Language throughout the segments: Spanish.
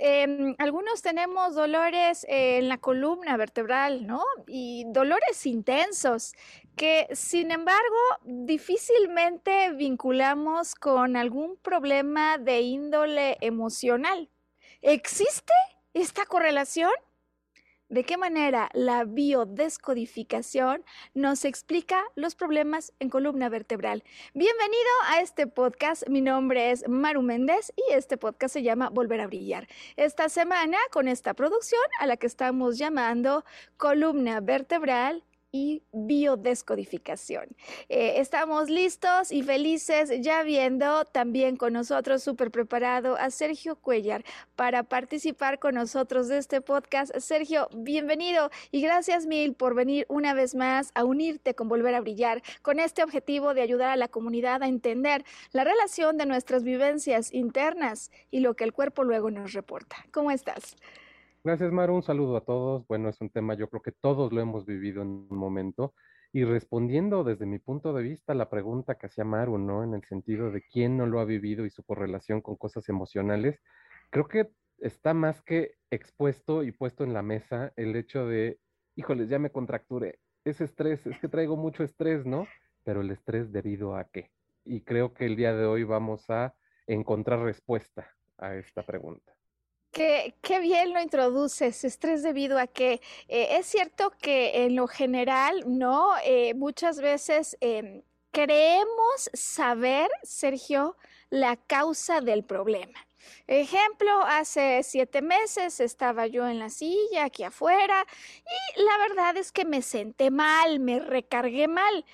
Em, algunos tenemos dolores en la columna vertebral, ¿no? Y dolores intensos que, sin embargo, difícilmente vinculamos con algún problema de índole emocional. ¿Existe esta correlación? De qué manera la biodescodificación nos explica los problemas en columna vertebral. Bienvenido a este podcast. Mi nombre es Maru Méndez y este podcast se llama Volver a Brillar. Esta semana con esta producción a la que estamos llamando columna vertebral y biodescodificación. Eh, estamos listos y felices ya viendo también con nosotros súper preparado a Sergio Cuellar para participar con nosotros de este podcast. Sergio, bienvenido y gracias mil por venir una vez más a unirte con Volver a Brillar con este objetivo de ayudar a la comunidad a entender la relación de nuestras vivencias internas y lo que el cuerpo luego nos reporta. ¿Cómo estás? Gracias, Maru. Un saludo a todos. Bueno, es un tema, yo creo que todos lo hemos vivido en un momento. Y respondiendo desde mi punto de vista la pregunta que hacía Maru, ¿no? En el sentido de quién no lo ha vivido y su correlación con cosas emocionales, creo que está más que expuesto y puesto en la mesa el hecho de, híjoles, ya me contracturé. Ese estrés, es que traigo mucho estrés, ¿no? Pero el estrés debido a qué? Y creo que el día de hoy vamos a encontrar respuesta a esta pregunta. Qué, bien lo introduces, estrés debido a que eh, es cierto que en lo general, ¿no? Eh, muchas veces em, creemos saber, Sergio, la causa del problema. Ejemplo, hace siete meses estaba yo en la silla aquí afuera y la verdad es que me senté mal, me recargué mal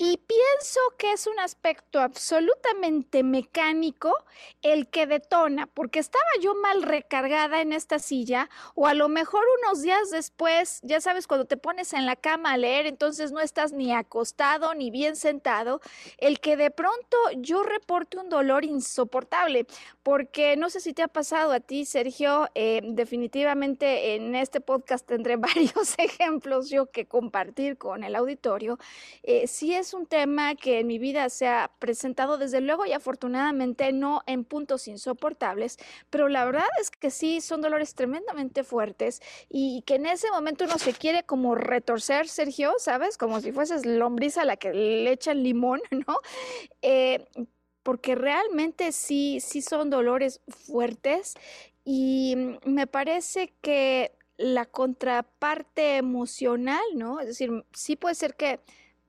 y pienso que es un aspecto absolutamente mecánico el que detona, porque estaba yo mal recargada en esta silla o a lo mejor unos días después, ya sabes, cuando te pones en la cama a leer, entonces no estás ni acostado ni bien sentado, el que de pronto yo reporte un dolor insoportable, porque no sé si te ha pasado a ti, Sergio, eh, definitivamente en este podcast tendré varios ejemplos yo que compartir con el auditorio. Eh, si es un tema que en mi vida se ha presentado desde luego y afortunadamente no en puntos insoportables, pero la verdad es que sí son dolores tremendamente fuertes y que en ese momento uno se quiere como retorcer, Sergio, ¿sabes? Como si fueses lombriz a la que le echan limón, ¿no? Eh, porque realmente sí, sí son dolores fuertes y me parece que la contraparte emocional, ¿no? Es decir, sí puede ser que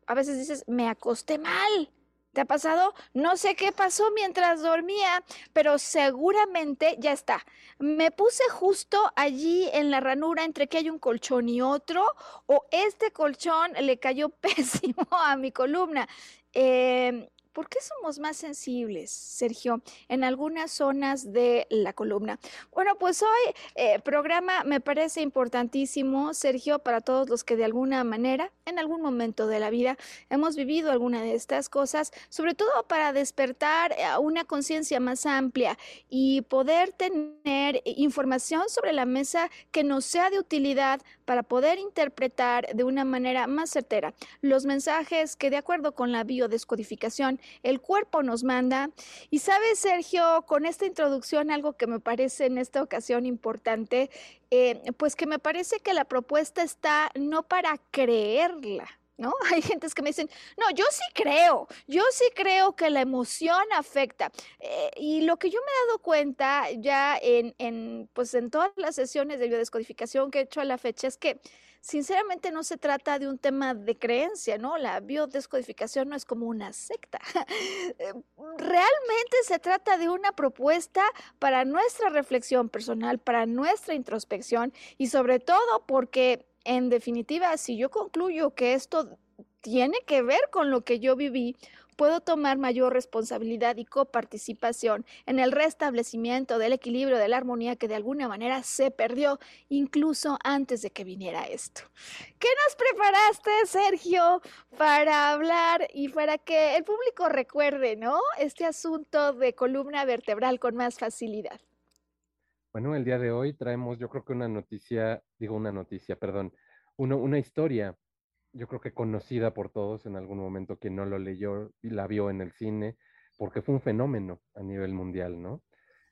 a veces dices, me acosté mal. ¿Te ha pasado? No sé qué pasó mientras dormía, pero seguramente ya está. Me puse justo allí en la ranura entre que hay un colchón y otro, o este colchón le cayó pésimo a mi columna. Eh, ¿Por qué somos más sensibles, Sergio, en algunas zonas de la columna? Bueno, pues hoy eh, programa me parece importantísimo, Sergio, para todos los que de alguna manera, en algún momento de la vida, hemos vivido alguna de estas cosas, sobre todo para despertar eh, una conciencia más amplia y poder tener información sobre la mesa que nos sea de utilidad para poder interpretar de una manera más certera los mensajes que de acuerdo con la biodescodificación el cuerpo nos manda. Y sabes, Sergio, con esta introducción algo que me parece en esta ocasión importante, eh, pues que me parece que la propuesta está no para creerla, ¿no? Hay gentes que me dicen, no, yo sí creo, yo sí creo que la emoción afecta. Eh, y lo que yo me he dado cuenta ya en, en, pues en todas las sesiones de biodescodificación que he hecho a la fecha es que sinceramente no se trata de un tema de creencia, ¿no? La biodescodificación no es como una secta. Eh, realmente se trata de una propuesta para nuestra reflexión personal, para nuestra introspección y sobre todo porque en definitiva, si yo concluyo que esto tiene que ver con lo que yo viví, puedo tomar mayor responsabilidad y coparticipación en el restablecimiento del equilibrio, de la armonía que de alguna manera se perdió incluso antes de que viniera esto. ¿Qué nos preparaste, Sergio, para hablar y para que el público recuerde, ¿no? Este asunto de columna vertebral con más facilidad. Bueno, el día de hoy traemos, yo creo que una noticia, digo una noticia, perdón, una historia, yo creo que conocida por todos en algún momento, quien no lo leyó y la vio en el cine, porque fue un fenómeno a nivel mundial, ¿no?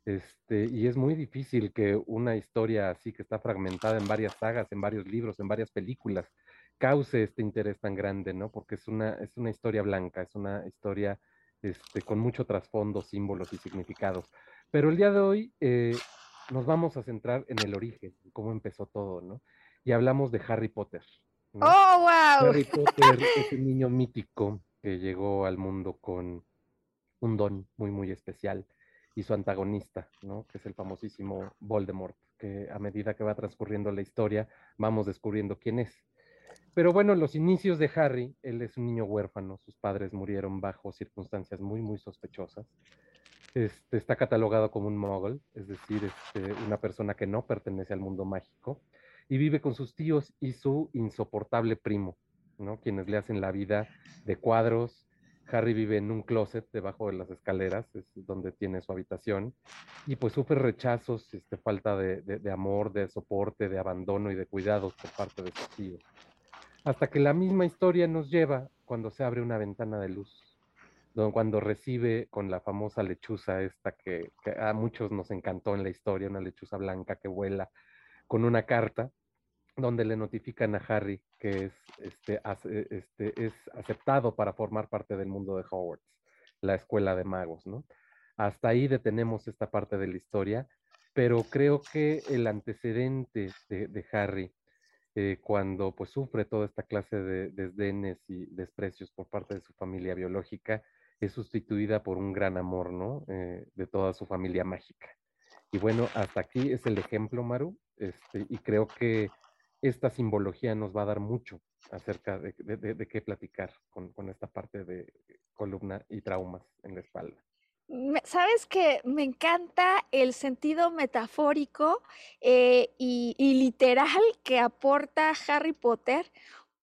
Este, y es muy difícil que una historia así, que está fragmentada en varias sagas, en varios libros, en varias películas, cause este interés tan grande, ¿no? Porque es una, es una historia blanca, es una historia este, con mucho trasfondo, símbolos y significados. Pero el día de hoy eh, nos vamos a centrar en el origen, cómo empezó todo, ¿no? Y hablamos de Harry Potter. ¡Oh, wow! Harry Potter es un niño mítico que llegó al mundo con un don muy, muy especial y su antagonista, ¿no? Que es el famosísimo Voldemort, que a medida que va transcurriendo la historia vamos descubriendo quién es. Pero bueno, los inicios de Harry, él es un niño huérfano, sus padres murieron bajo circunstancias muy, muy sospechosas. Este, está catalogado como un mogul, es decir, este, una persona que no pertenece al mundo mágico, y vive con sus tíos y su insoportable primo, ¿no? Quienes le hacen la vida de cuadros. Harry vive en un closet debajo de las escaleras, es donde tiene su habitación, y pues sufre rechazos, este, falta de, de amor, de soporte, de abandono y de cuidados por parte de sus tíos. Hasta que la misma historia nos lleva cuando se abre una ventana de luz cuando recibe con la famosa lechuza esta que, a muchos nos encantó en la historia, una lechuza blanca que vuela con una carta donde le notifican a Harry que es, este, este, es aceptado para formar parte del mundo de Hogwarts, la escuela de magos, ¿no? Hasta ahí detenemos esta parte de la historia, pero creo que el antecedente de, Harry, eh, cuando pues sufre toda esta clase de desdenes y desprecios por parte de su familia biológica, es sustituida por un gran amor, ¿no? Eh, de toda su familia mágica. Y bueno, hasta aquí es el ejemplo, Maru, este, y creo que esta simbología nos va a dar mucho acerca de, qué platicar con, esta parte de columna y traumas en la espalda. Sabes que me encanta el sentido metafórico eh, y, literal que aporta Harry Potter,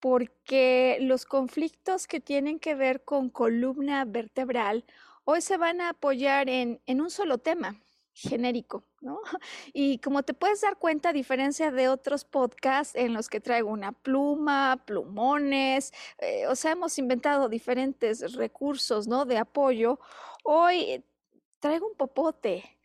porque los conflictos que tienen que ver con columna vertebral hoy se van a apoyar en, un solo tema genérico, ¿no? Y como te puedes dar cuenta, a diferencia de otros podcasts en los que traigo una pluma, plumones, eh, o sea, hemos inventado diferentes recursos, ¿no? De apoyo, hoy traigo un popote,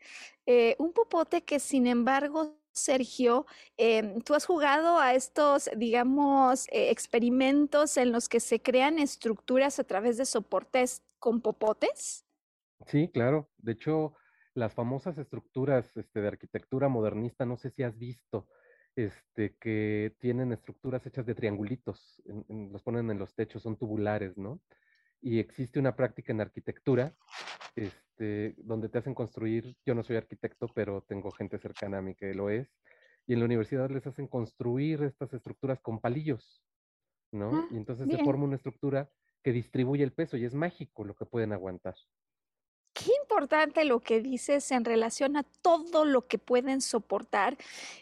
eh, un popote que sin embargo Sergio, em, ¿tú has jugado a estos, digamos, eh, experimentos en los que se crean estructuras a través de soportes con popotes? Sí, claro. De hecho, las famosas estructuras este, de arquitectura modernista, no sé si has visto, este, que tienen estructuras hechas de triangulitos, los ponen en los techos, son tubulares, ¿no? Y existe una práctica en arquitectura este, donde te hacen construir, yo no soy arquitecto, pero tengo gente cercana a mí que lo es, y en la universidad les hacen construir estas estructuras con palillos, ¿no? Ah, y entonces se forma una estructura que distribuye el peso y es mágico lo que pueden aguantar. Qué importante lo que dices en relación a todo lo que pueden soportar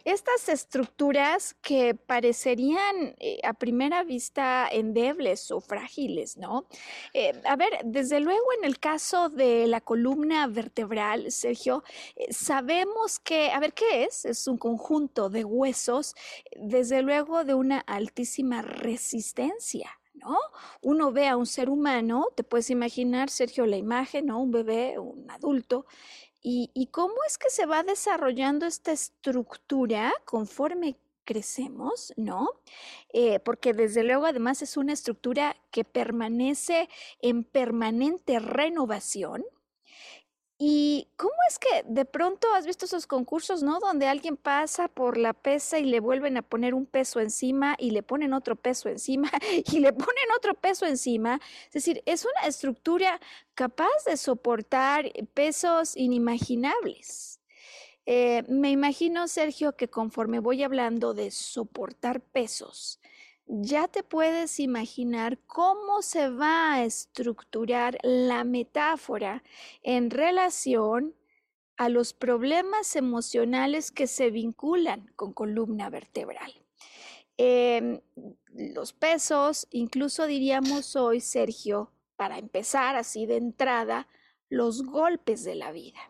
estas estructuras que parecerían eh, a primera vista endebles o frágiles, ¿no? Eh, a ver, desde luego en el caso de la columna vertebral, Sergio, eh, sabemos que, a ver, ¿qué es? Es un conjunto de huesos, desde luego de una altísima resistencia. ¿No? Uno ve a un ser humano, te puedes imaginar, Sergio, la imagen, ¿no? Un bebé, un adulto, y, cómo es que se va desarrollando esta estructura conforme crecemos, ¿no? Eh, porque desde luego además es una estructura que permanece en permanente renovación, ¿Y cómo es que de pronto has visto esos concursos, ¿no? Donde alguien pasa por la pesa y le vuelven a poner un peso encima y le ponen otro peso encima y le ponen otro peso encima. Es decir, es una estructura capaz de soportar pesos inimaginables. Eh, me imagino, Sergio, que conforme voy hablando de soportar pesos, ya te puedes imaginar cómo se va a estructurar la metáfora en relación a los problemas emocionales que se vinculan con columna vertebral. Em, los pesos, incluso diríamos hoy, Sergio, para empezar así de entrada, los golpes de la vida.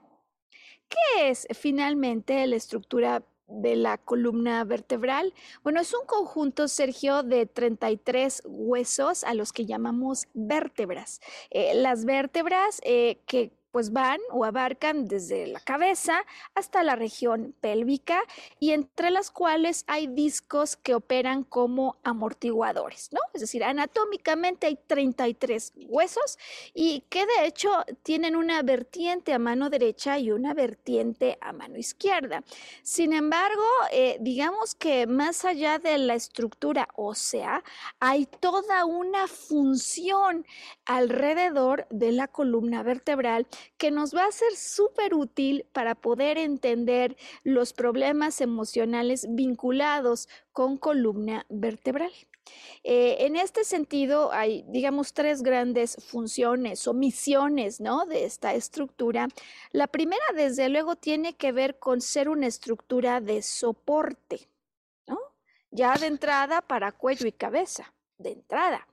¿Qué es finalmente la estructura de la columna vertebral? Bueno, es un conjunto, Sergio, de 33 huesos a los que llamamos vértebras. Eh, las vértebras eh, que pues van o abarcan desde la cabeza hasta la región pélvica y entre las cuales hay discos que operan como amortiguadores, ¿no? Es decir, anatómicamente hay 33 huesos y que de hecho tienen una vertiente a mano derecha y una vertiente a mano izquierda. Sin embargo, eh, digamos que más allá de la estructura ósea, hay toda una función alrededor de la columna vertebral que nos va a ser súper útil para poder entender los problemas emocionales vinculados con columna vertebral. Eh, en este sentido, hay, digamos, tres grandes funciones o misiones ¿no? de esta estructura. La primera, desde luego, tiene que ver con ser una estructura de soporte, ¿no? ya de entrada para cuello y cabeza, de entrada.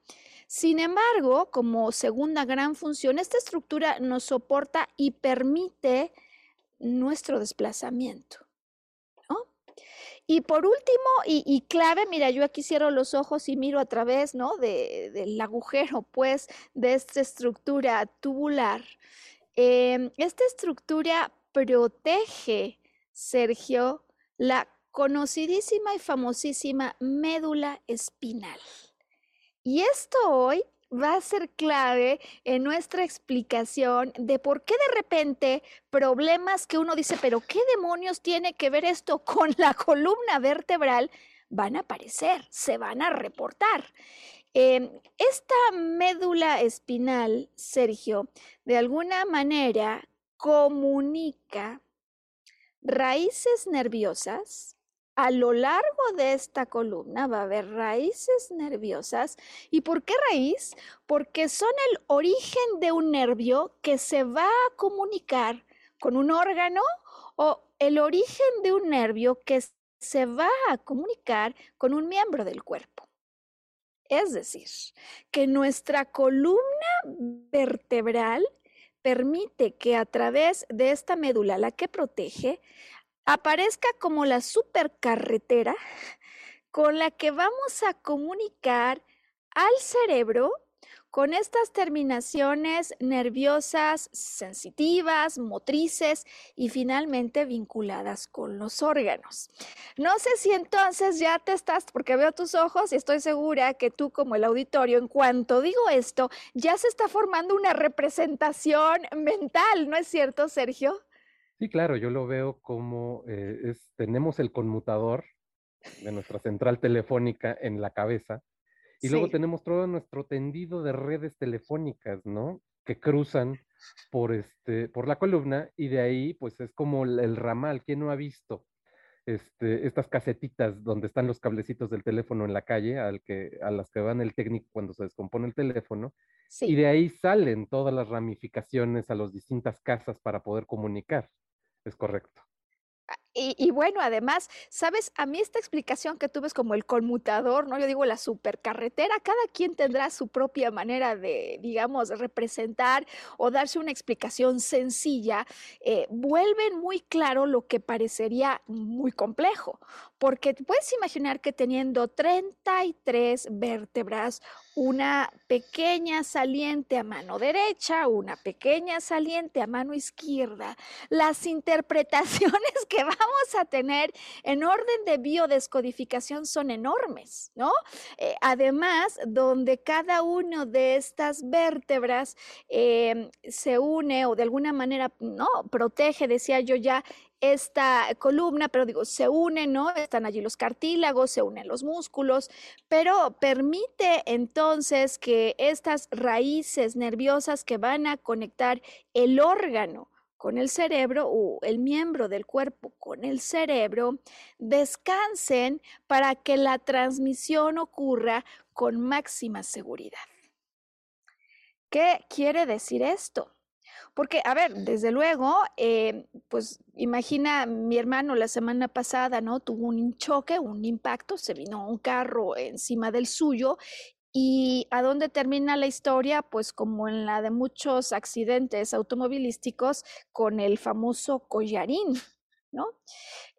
Sin embargo, como segunda gran función, esta estructura nos soporta y permite nuestro desplazamiento. Y por último, y, clave, mira, yo aquí cierro los ojos y miro a través ¿no? del agujero, pues, de esta estructura tubular. Em, esta estructura protege, Sergio, la conocidísima y famosísima médula espinal. Y esto hoy va a ser clave en nuestra explicación de por qué de repente problemas que uno dice, pero ¿qué demonios tiene que ver esto con la columna vertebral? van a aparecer, se van a reportar. Em, esta médula espinal, Sergio, de alguna manera comunica raíces nerviosas a lo largo de esta columna va a haber raíces nerviosas. ¿Y por qué raíz? Porque son el origen de un nervio que se va a comunicar con un órgano o el origen de un nervio que se va a comunicar con un miembro del cuerpo. Es decir, que nuestra columna vertebral permite que a través de esta médula, la que protege, aparezca como la supercarretera con la que vamos a comunicar al cerebro con estas terminaciones nerviosas, sensitivas, motrices y finalmente vinculadas con los órganos. No sé si entonces ya te estás, porque veo tus ojos y estoy segura que tú como el auditorio, en cuanto digo esto, ya se está formando una representación mental, ¿no es cierto, Sergio? Sí, claro, yo lo veo como eh, es, tenemos el conmutador de nuestra central telefónica en la cabeza y luego tenemos todo nuestro tendido de redes telefónicas, ¿no? Que cruzan por, este, por la columna y de ahí pues es como el, ramal, ¿quién no ha visto? este, estas casetitas donde están los cablecitos del teléfono en la calle, al que, a las que van el técnico cuando se descompone el teléfono, y de ahí salen todas las ramificaciones a las distintas casas para poder comunicar. Es correcto. Y, bueno, además, sabes, a mí esta explicación que tuve es como el conmutador, ¿no? Yo digo la supercarretera, cada quien tendrá su propia manera de, digamos, representar o darse una explicación sencilla, eh, vuelven muy claro lo que parecería muy complejo, porque puedes imaginar que teniendo 33 vértebras, una pequeña saliente a mano derecha, una pequeña saliente a mano izquierda, las interpretaciones que vamos a tener en orden de biodescodificación son enormes, ¿no? Eh, además, donde cada una de estas vértebras em, se une o de alguna manera, ¿no? Protege, decía yo ya, esta columna, pero digo, se une, ¿no? Están allí los cartílagos, se unen los músculos, pero permite entonces que estas raíces nerviosas que van a conectar el órgano con el cerebro o el miembro del cuerpo con el cerebro descansen para que la transmisión ocurra con máxima seguridad. ¿Qué quiere decir esto? Porque, a ver, desde luego, eh, pues imagina mi hermano la semana pasada, ¿no? Tuvo un choque, un impacto, se vino un carro encima del suyo ¿Y a dónde termina la historia? Pues como en la de muchos accidentes automovilísticos con el famoso collarín, ¿no?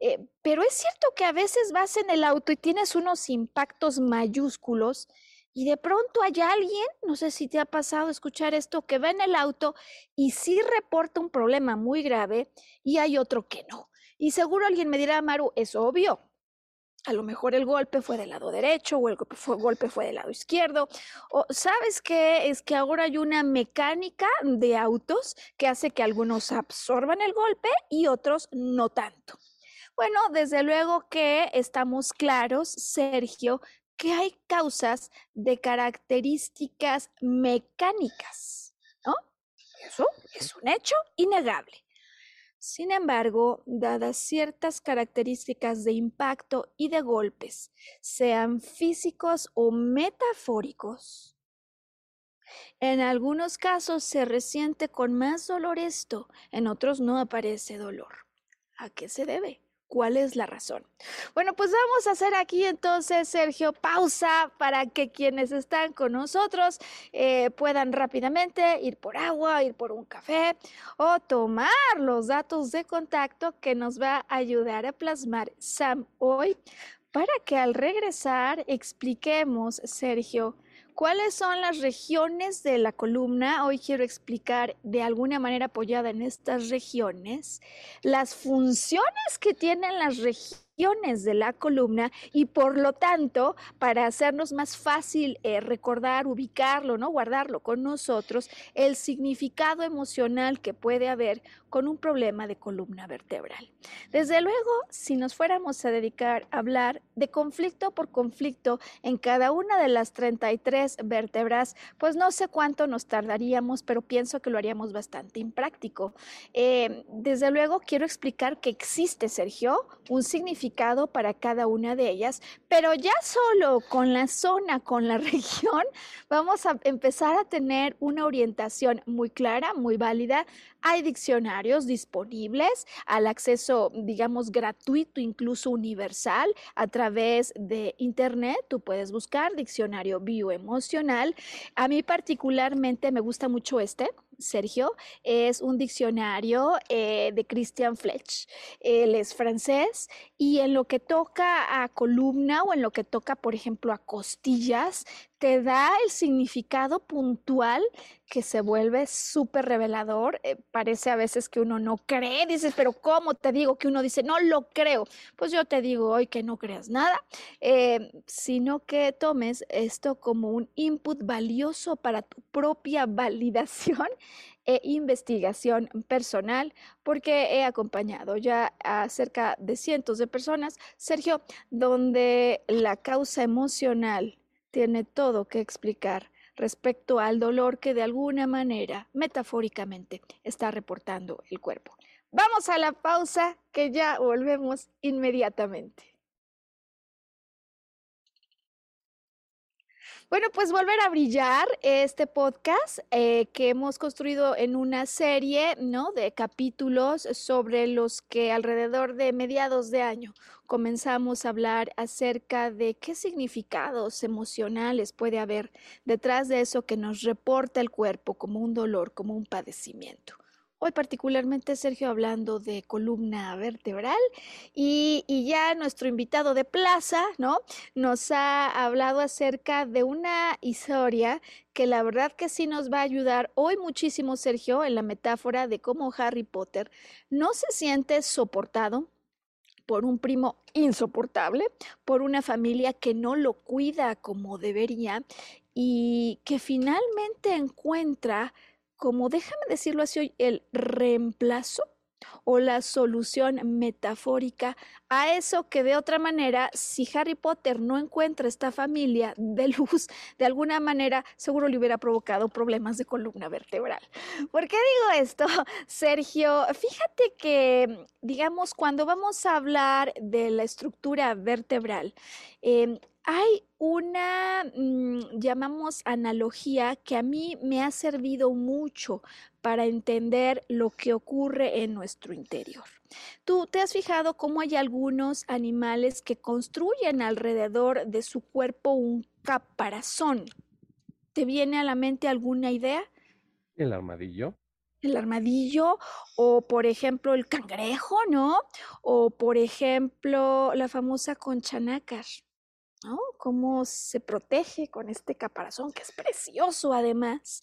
Eh, pero es cierto que a veces vas en el auto y tienes unos impactos mayúsculos y de pronto hay alguien, no sé si te ha pasado escuchar esto, que va en el auto y sí reporta un problema muy grave y hay otro que no. Y seguro alguien me dirá, Maru, es obvio. A lo mejor el golpe fue del lado derecho o el golpe fue, golpe fue del lado izquierdo. O sabes qué es que ahora hay una mecánica de autos que hace que algunos absorban el golpe y otros no tanto. Bueno, desde luego que estamos claros, Sergio, que hay causas de características mecánicas, ¿no? Eso es un hecho innegable. Sin embargo, dadas ciertas características de impacto y de golpes, sean físicos o metafóricos, en algunos casos se resiente con más dolor esto, en otros no aparece dolor. ¿A qué se debe? ¿Cuál es la razón? Bueno, pues vamos a hacer aquí entonces, Sergio, pausa para que quienes están con nosotros eh, puedan rápidamente ir por agua, ir por un café o tomar los datos de contacto que nos va a ayudar a plasmar Sam hoy para que al regresar expliquemos, Sergio, ¿Cuáles son las regiones de la columna? Hoy quiero explicar de alguna manera apoyada en estas regiones las funciones que tienen las regiones de la columna y por lo tanto, para hacernos más fácil eh, recordar, ubicarlo, ¿no? guardarlo con nosotros, el significado emocional que puede haber con un problema de columna vertebral. Desde luego, si nos fuéramos a dedicar a hablar de conflicto por conflicto en cada una de las 33 vértebras, pues no sé cuánto nos tardaríamos, pero pienso que lo haríamos bastante impráctico. Eh, desde luego, quiero explicar que existe, Sergio, un significado para cada una de ellas, pero ya solo con la zona, con la región, vamos a empezar a tener una orientación muy clara, muy válida. Hay diccionarios disponibles al acceso, digamos, gratuito, incluso universal, a través de Internet. Tú puedes buscar diccionario bioemocional. A mí particularmente me gusta mucho este Sergio, es un diccionario eh, de Christian Fletch. Él es francés y en lo que toca a columna o en lo que toca, por ejemplo, a costillas, te da el significado puntual que se vuelve súper revelador. Eh, parece a veces que uno no cree, dices, pero ¿cómo te digo que uno dice, no lo creo? Pues yo te digo hoy que no creas nada, eh, sino que tomes esto como un input valioso para tu propia validación e investigación personal, porque he acompañado ya a cerca de cientos de personas, Sergio, donde la causa emocional tiene todo que explicar respecto al dolor que de alguna manera, metafóricamente, está reportando el cuerpo. Vamos a la pausa que ya volvemos inmediatamente. Bueno, pues volver a brillar este podcast eh, que hemos construido en una serie, ¿no? De capítulos sobre los que alrededor de mediados de año comenzamos a hablar acerca de qué significados emocionales puede haber detrás de eso que nos reporta el cuerpo como un dolor, como un padecimiento. Hoy particularmente Sergio hablando de columna vertebral y, ya nuestro invitado de plaza, ¿no? Nos ha hablado acerca de una historia que la verdad que sí nos va a ayudar hoy muchísimo Sergio en la metáfora de cómo Harry Potter no se siente soportado por un primo insoportable, por una familia que no lo cuida como debería y que finalmente encuentra como, déjame decirlo así el reemplazo o la solución metafórica a eso que de otra manera, si Harry Potter no encuentra esta familia de luz, de alguna manera seguro le hubiera provocado problemas de columna vertebral. ¿Por qué digo esto, Sergio? Fíjate que, digamos, cuando vamos a hablar de la estructura vertebral, eh, hay una, mm, llamamos analogía, que a mí me ha servido mucho para entender lo que ocurre en nuestro interior. Tú te has fijado cómo hay algunos animales que construyen alrededor de su cuerpo un caparazón. ¿Te viene a la mente alguna idea? El armadillo. El armadillo o por ejemplo el cangrejo, ¿no? O por ejemplo la famosa concha nácar. ¿No? Cómo se protege con este caparazón, que es precioso además.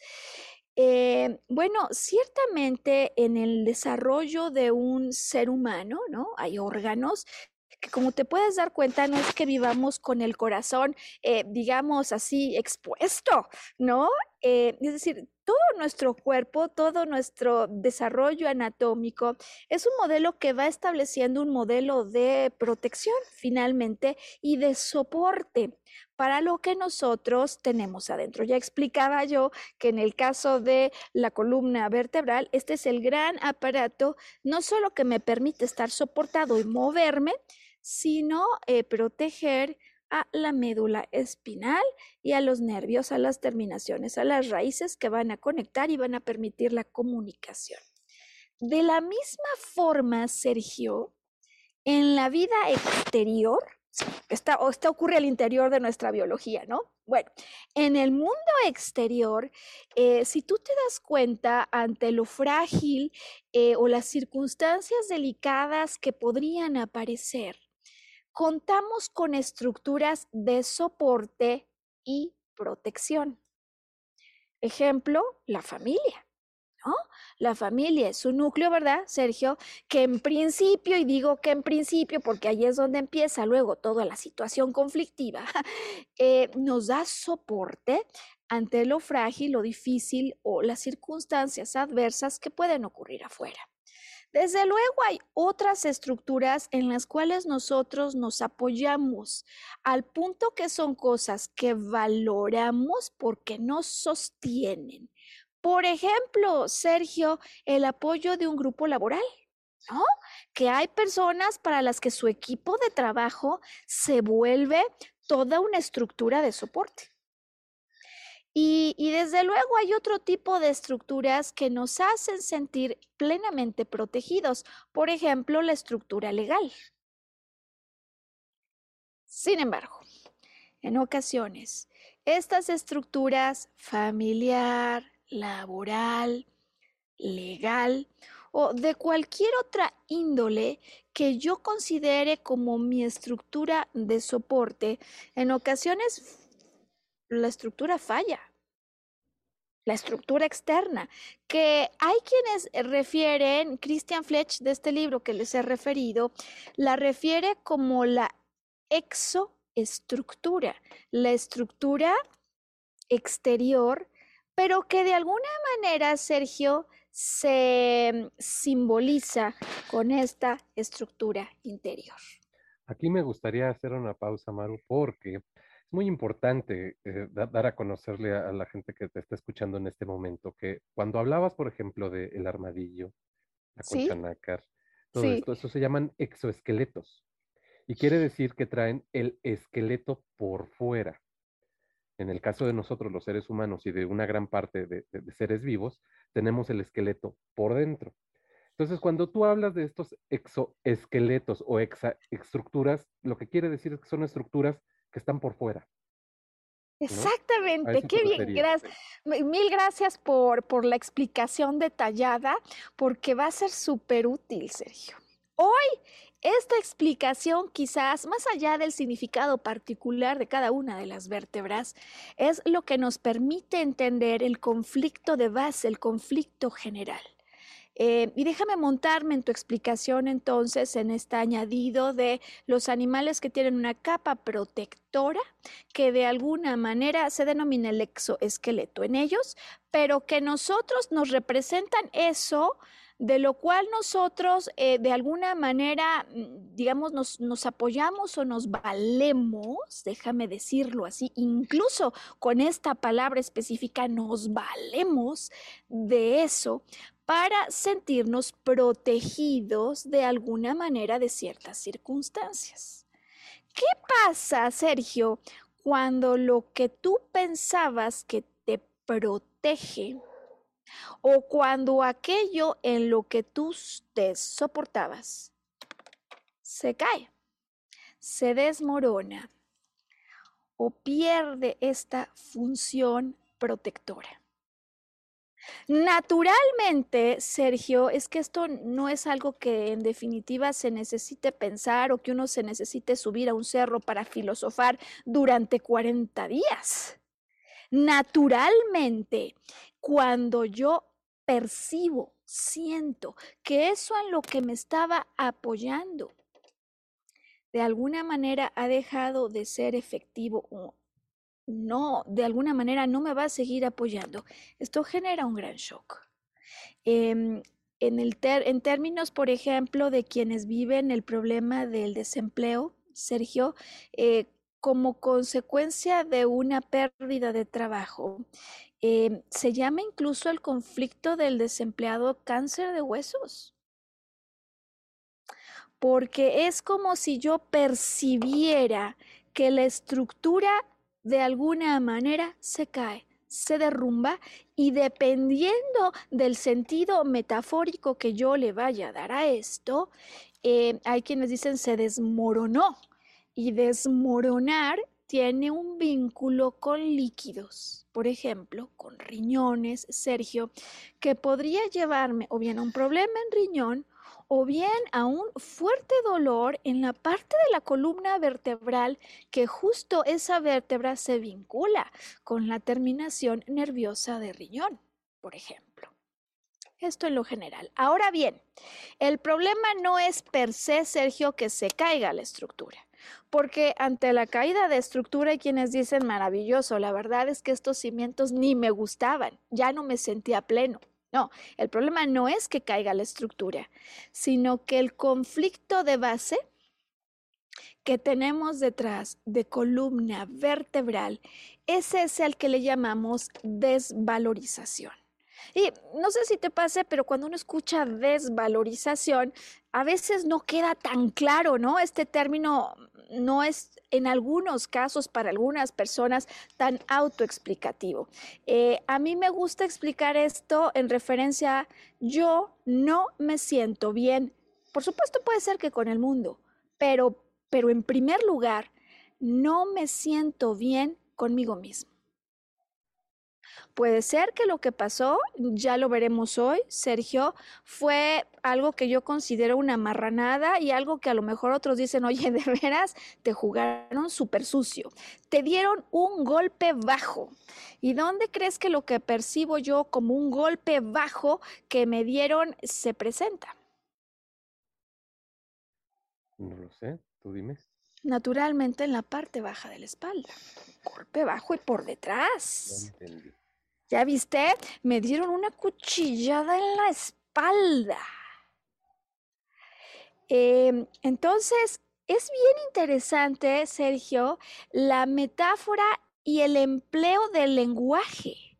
Eh, bueno, ciertamente en el desarrollo de un ser humano, ¿no? Hay órganos que como te puedes dar cuenta, no es que vivamos con el corazón, eh, digamos así, expuesto, ¿no? Eh, es decir, todo nuestro cuerpo, todo nuestro desarrollo anatómico es un modelo que va estableciendo un modelo de protección finalmente y de soporte para lo que nosotros tenemos adentro. Ya explicaba yo que en el caso de la columna vertebral, este es el gran aparato, no solo que me permite estar soportado y moverme, sino eh, proteger a la médula espinal y a los nervios, a las terminaciones, a las raíces que van a conectar y van a permitir la comunicación. De la misma forma, Sergio, en la vida exterior, está, o está ocurre al interior de nuestra biología, ¿no? Bueno, en el mundo exterior, eh, si tú te das cuenta ante lo frágil eh, o las circunstancias delicadas que podrían aparecer, contamos con estructuras de soporte y protección. Ejemplo, la familia. ¿no? La familia es un núcleo, ¿verdad, Sergio? Que en principio, y digo que en principio porque ahí es donde empieza luego toda la situación conflictiva, eh, nos da soporte ante lo frágil, lo difícil o las circunstancias adversas que pueden ocurrir afuera. Desde luego hay otras estructuras en las cuales nosotros nos apoyamos al punto que son cosas que valoramos porque nos sostienen. Por ejemplo, Sergio, el apoyo de un grupo laboral. ¿No? Que hay personas para las que su equipo de trabajo se vuelve toda una estructura de soporte. Y, desde luego hay otro tipo de estructuras que nos hacen sentir plenamente protegidos, por ejemplo, la estructura legal. Sin embargo, en ocasiones, estas estructuras familiar, laboral, legal o de cualquier otra índole que yo considere como mi estructura de soporte, en ocasiones la estructura falla. La estructura externa, que hay quienes refieren, Christian Fletch de este libro que les he referido, la refiere como la exoestructura, la estructura exterior, pero que de alguna manera, Sergio, se simboliza con esta estructura interior. Aquí me gustaría hacer una pausa, Maru, porque muy importante eh, dar a conocerle a, la gente que te está escuchando en este momento que cuando hablabas, por ejemplo, del armadillo, la concha nácar, todo esto, eso se llaman exoesqueletos. Y quiere decir que traen el esqueleto por fuera. En el caso de nosotros, los seres humanos y de una gran parte de, seres vivos, tenemos el esqueleto por dentro. Entonces, cuando tú hablas de estos exoesqueletos o estructuras, lo que quiere decir es que son estructuras que están por fuera. Exactamente, qué bien, gracias. Mil gracias por, por la explicación detallada, porque va a ser súper útil, Sergio. Hoy esta explicación, quizás más allá del significado particular de cada una de las vértebras, es lo que nos permite entender el conflicto de base, el conflicto general. Eh, y déjame montarme en tu explicación entonces en este añadido de los animales que tienen una capa protectora que de alguna manera se denomina el exoesqueleto en ellos, pero que nosotros nos representan eso de lo cual nosotros eh, de alguna manera, mm, digamos, nos, nos, apoyamos o nos valemos, déjame decirlo así, incluso con esta palabra específica, nos valemos de eso para sentirnos protegidos de alguna manera de ciertas circunstancias. ¿Qué pasa, Sergio, cuando lo que tú pensabas que te protege o cuando aquello en lo que tú te soportabas se cae, se desmorona o pierde esta función protectora. Naturalmente, Sergio, es que esto no es algo que en definitiva se necesite pensar o que uno se necesite subir a un cerro para filosofar durante 40 días. Naturalmente, cuando yo percibo, siento que eso en lo que me estaba apoyando de alguna manera ha dejado de ser efectivo o no, de alguna manera no me va a seguir apoyando, esto genera un gran shock. Em, en, el en términos, por ejemplo, de quienes viven el problema del desempleo, Sergio, eh, como consecuencia de una pérdida de trabajo, em, se llama incluso el conflicto del desempleado cáncer de huesos. Porque es como si yo percibiera que la estructura de alguna manera se cae, se derrumba y dependiendo del sentido metafórico que yo le vaya a dar a esto, eh, hay quienes dicen se desmoronó y desmoronar tiene un vínculo con líquidos, por ejemplo, con riñones, Sergio, que podría llevarme o bien a un problema en riñón o bien a un fuerte dolor en la parte de la columna vertebral que justo esa vértebra se vincula con la terminación nerviosa de riñón, por ejemplo. Esto en lo general. Ahora bien, el problema no es per se, Sergio, que se caiga la estructura. Porque ante la caída de estructura hay quienes dicen maravilloso, la verdad es que estos cimientos ni me gustaban, ya no me sentía pleno. No, el problema no es que caiga la estructura, sino que el conflicto de base que tenemos detrás de columna vertebral, ese es el que le llamamos desvalorización. Y no sé si te pase, pero cuando uno escucha desvalorización, a veces no queda tan claro, ¿no? Este término no es en algunos casos para algunas personas tan autoexplicativo. Eh, a mí me gusta explicar esto en referencia a yo no me siento bien. Por supuesto puede ser que con el mundo, pero, pero en primer lugar, no me siento bien conmigo mismo. Puede ser que lo que pasó, ya lo veremos hoy, Sergio, fue algo que yo considero una marranada y algo que a lo mejor otros dicen, oye, de veras, te jugaron súper sucio, te dieron un golpe bajo. ¿Y dónde crees que lo que percibo yo como un golpe bajo que me dieron se presenta? No lo sé, tú dime. Naturalmente en la parte baja de la espalda. Golpe bajo y por detrás. No entendí. ¿Ya viste? Me dieron una cuchillada en la espalda. Em, entonces, es bien interesante, Sergio, la metáfora y el empleo del lenguaje,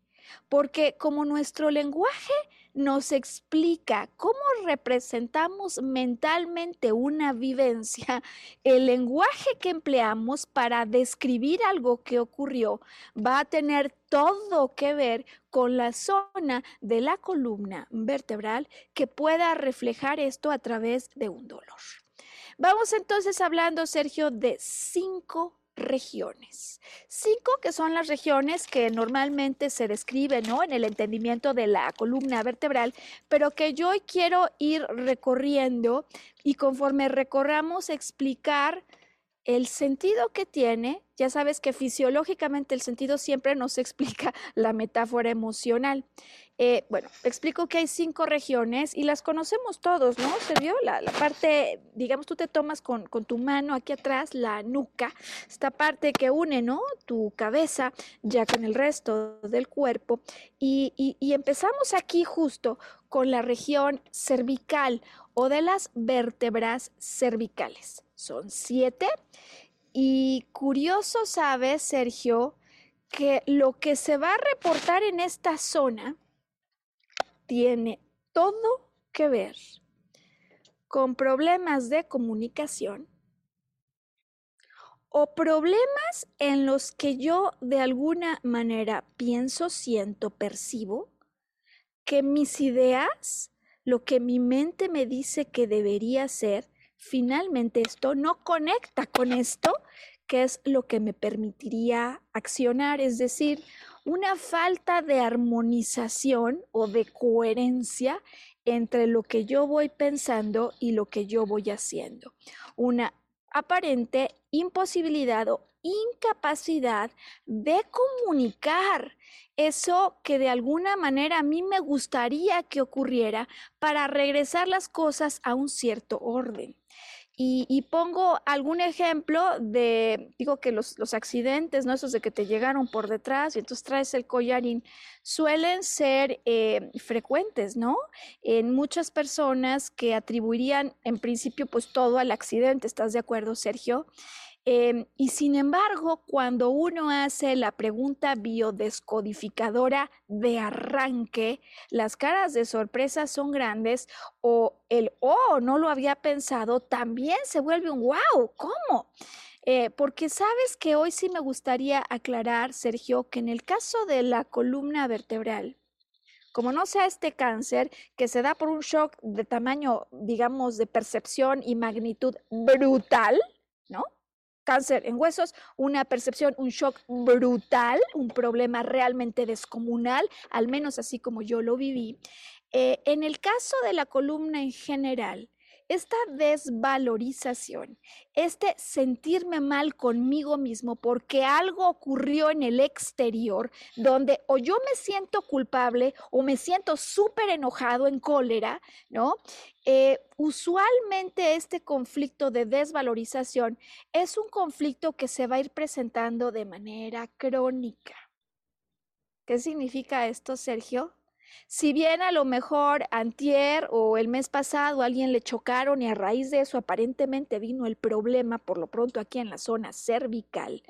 porque como nuestro lenguaje nos explica cómo representamos mentalmente una vivencia, el lenguaje que empleamos para describir algo que ocurrió va a tener todo que ver con la zona de la columna vertebral que pueda reflejar esto a través de un dolor. Vamos entonces hablando, Sergio, de cinco regiones. Cinco que son las regiones que normalmente se describen ¿no? en el entendimiento de la columna vertebral, pero que yo quiero ir recorriendo y conforme recorramos explicar el sentido que tiene, ya sabes que fisiológicamente el sentido siempre nos explica la metáfora emocional. Eh, bueno, explico que hay cinco regiones y las conocemos todos, ¿no? ¿Se? La, parte, digamos, tú te tomas con, tu mano aquí atrás, la nuca, esta parte que une, ¿no? Tu cabeza ya con el resto del cuerpo. Y empezamos aquí justo con la región cervical o de las vértebras cervicales. Son siete. Y curioso sabes, Sergio, que lo que se va a reportar en esta zona tiene todo que ver con problemas de comunicación o problemas en los que yo de alguna manera pienso, siento, percibo que mis ideas, lo que mi mente me dice que debería ser, finalmente esto no conecta con esto, que es lo que me permitiría accionar, es decir, una falta de armonización o de coherencia entre lo que yo voy pensando y lo que yo voy haciendo. Una aparente imposibilidad o incapacidad de comunicar eso que de alguna manera a mí me gustaría que ocurriera para regresar las cosas a un cierto orden. Y, pongo algún ejemplo de, digo que los, accidentes, ¿no? Esos de que te llegaron por detrás y entonces traes el collarín, suelen ser eh, frecuentes, ¿no? En muchas personas que atribuirían en principio pues todo al accidente, ¿estás de acuerdo, Sergio? Em, y sin embargo, cuando uno hace la pregunta biodescodificadora de arranque, las caras de sorpresa son grandes o el oh, no lo había pensado, también se vuelve un wow, ¿cómo? Eh, porque sabes que hoy sí me gustaría aclarar, Sergio, que en el caso de la columna vertebral, como no sea este cáncer que se da por un shock de tamaño, digamos, de percepción y magnitud brutal. Cáncer en huesos, una percepción, un shock brutal, un problema realmente descomunal, al menos así como yo lo viví. Eh, en el caso de la columna en general, esta desvalorización, este sentirme mal conmigo mismo porque algo ocurrió en el exterior donde o yo me siento culpable o me siento súper enojado en cólera, ¿no? Eh, usualmente este conflicto de desvalorización es un conflicto que se va a ir presentando de manera crónica. ¿Qué significa esto, Sergio? Si bien a lo mejor antier o el mes pasado alguien le chocaron y a raíz de eso aparentemente vino el problema, por lo pronto aquí en la zona cervical,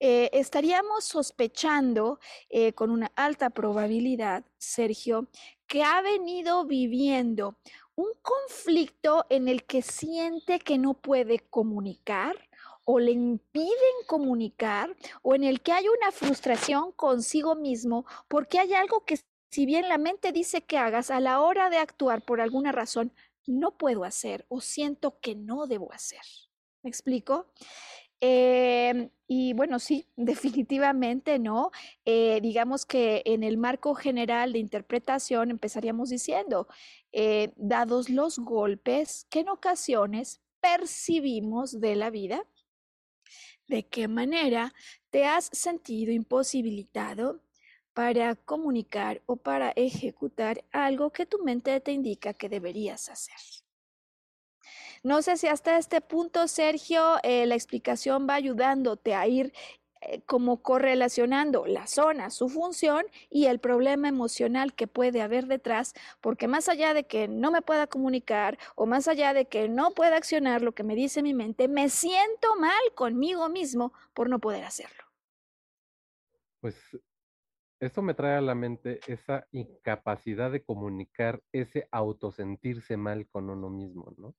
eh, estaríamos sospechando eh, con una alta probabilidad, Sergio, que ha venido viviendo un conflicto en el que siente que no puede comunicar o le impiden comunicar o en el que hay una frustración consigo mismo porque hay algo que si bien la mente dice que hagas, a la hora de actuar por alguna razón, no puedo hacer o siento que no debo hacer. ¿Me explico? Em, y bueno, sí, definitivamente no. Eh, digamos que en el marco general de interpretación empezaríamos diciendo, eh, dados los golpes que en ocasiones percibimos de la vida, ¿de qué manera te has sentido imposibilitado para comunicar o para ejecutar algo que tu mente te indica que deberías hacer. No sé si hasta este punto, Sergio, eh, la explicación va ayudándote a ir eh, como correlacionando la zona, su función y el problema emocional que puede haber detrás, porque más allá de que no me pueda comunicar o más allá de que no pueda accionar lo que me dice mi mente, me siento mal conmigo mismo por no poder hacerlo. Pues Eso me trae a la mente esa incapacidad de comunicar, ese autosentirse mal con uno mismo, ¿no?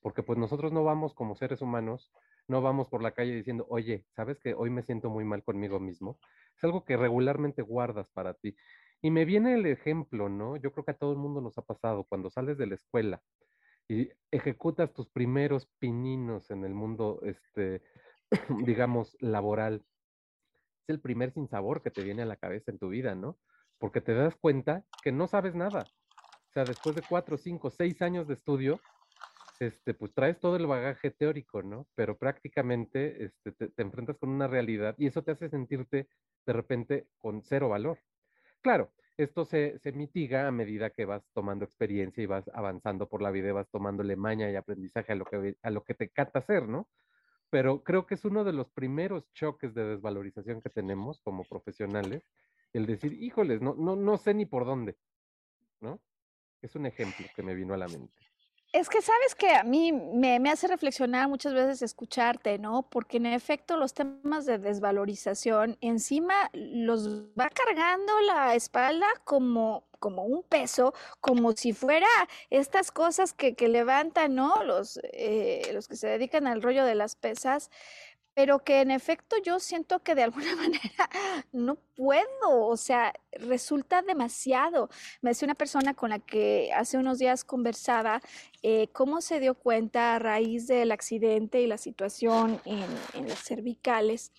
Porque pues nosotros no vamos como seres humanos, no vamos por la calle diciendo, oye, ¿sabes que hoy me siento muy mal conmigo mismo? Es algo que regularmente guardas para ti. Y me viene el ejemplo, ¿no? Yo creo que a todo el mundo nos ha pasado cuando sales de la escuela y ejecutas tus primeros pininos en el mundo, este, digamos, laboral el primer sinsabor que te viene a la cabeza en tu vida, ¿no? Porque te das cuenta que no sabes nada. O sea, después de cuatro, cinco, seis años de estudio, este, pues traes todo el bagaje teórico, ¿no? Pero prácticamente este, te, te, enfrentas con una realidad y eso te hace sentirte de repente con cero valor. Claro, esto se, se, mitiga a medida que vas tomando experiencia y vas avanzando por la vida y vas tomándole maña y aprendizaje a lo que, a lo que te cata hacer, ¿no? Pero creo que es uno de los primeros choques de desvalorización que tenemos como profesionales, el decir, híjoles, no, no, no sé ni por dónde, ¿no? Es un ejemplo que me vino a la mente. Es que sabes que a mí me, hace reflexionar muchas veces escucharte, ¿no? Porque en efecto los temas de desvalorización encima los va cargando la espalda como, como un peso, como si fuera estas cosas que, que levantan, ¿no? Los, eh, los que se dedican al rollo de las pesas pero que en efecto yo siento que de alguna manera no puedo, o sea, resulta demasiado. Me decía una persona con la que hace unos días conversaba eh, cómo se dio cuenta a raíz del accidente y la situación en, en las cervicales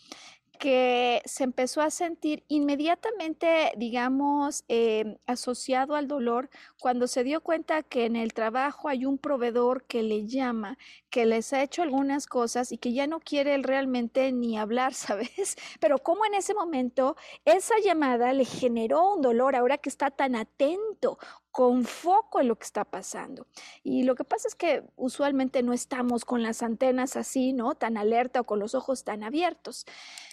que se empezó a sentir inmediatamente, digamos, eh, asociado al dolor cuando se dio cuenta que en el trabajo hay un proveedor que le llama, que les ha hecho algunas cosas y que ya no quiere él realmente ni hablar, ¿sabes? Pero como en ese momento esa llamada le generó un dolor ahora que está tan atento, con foco en lo que está pasando. Y lo que pasa es que usualmente no estamos con las antenas así, ¿no? Tan alerta o con los ojos tan abiertos.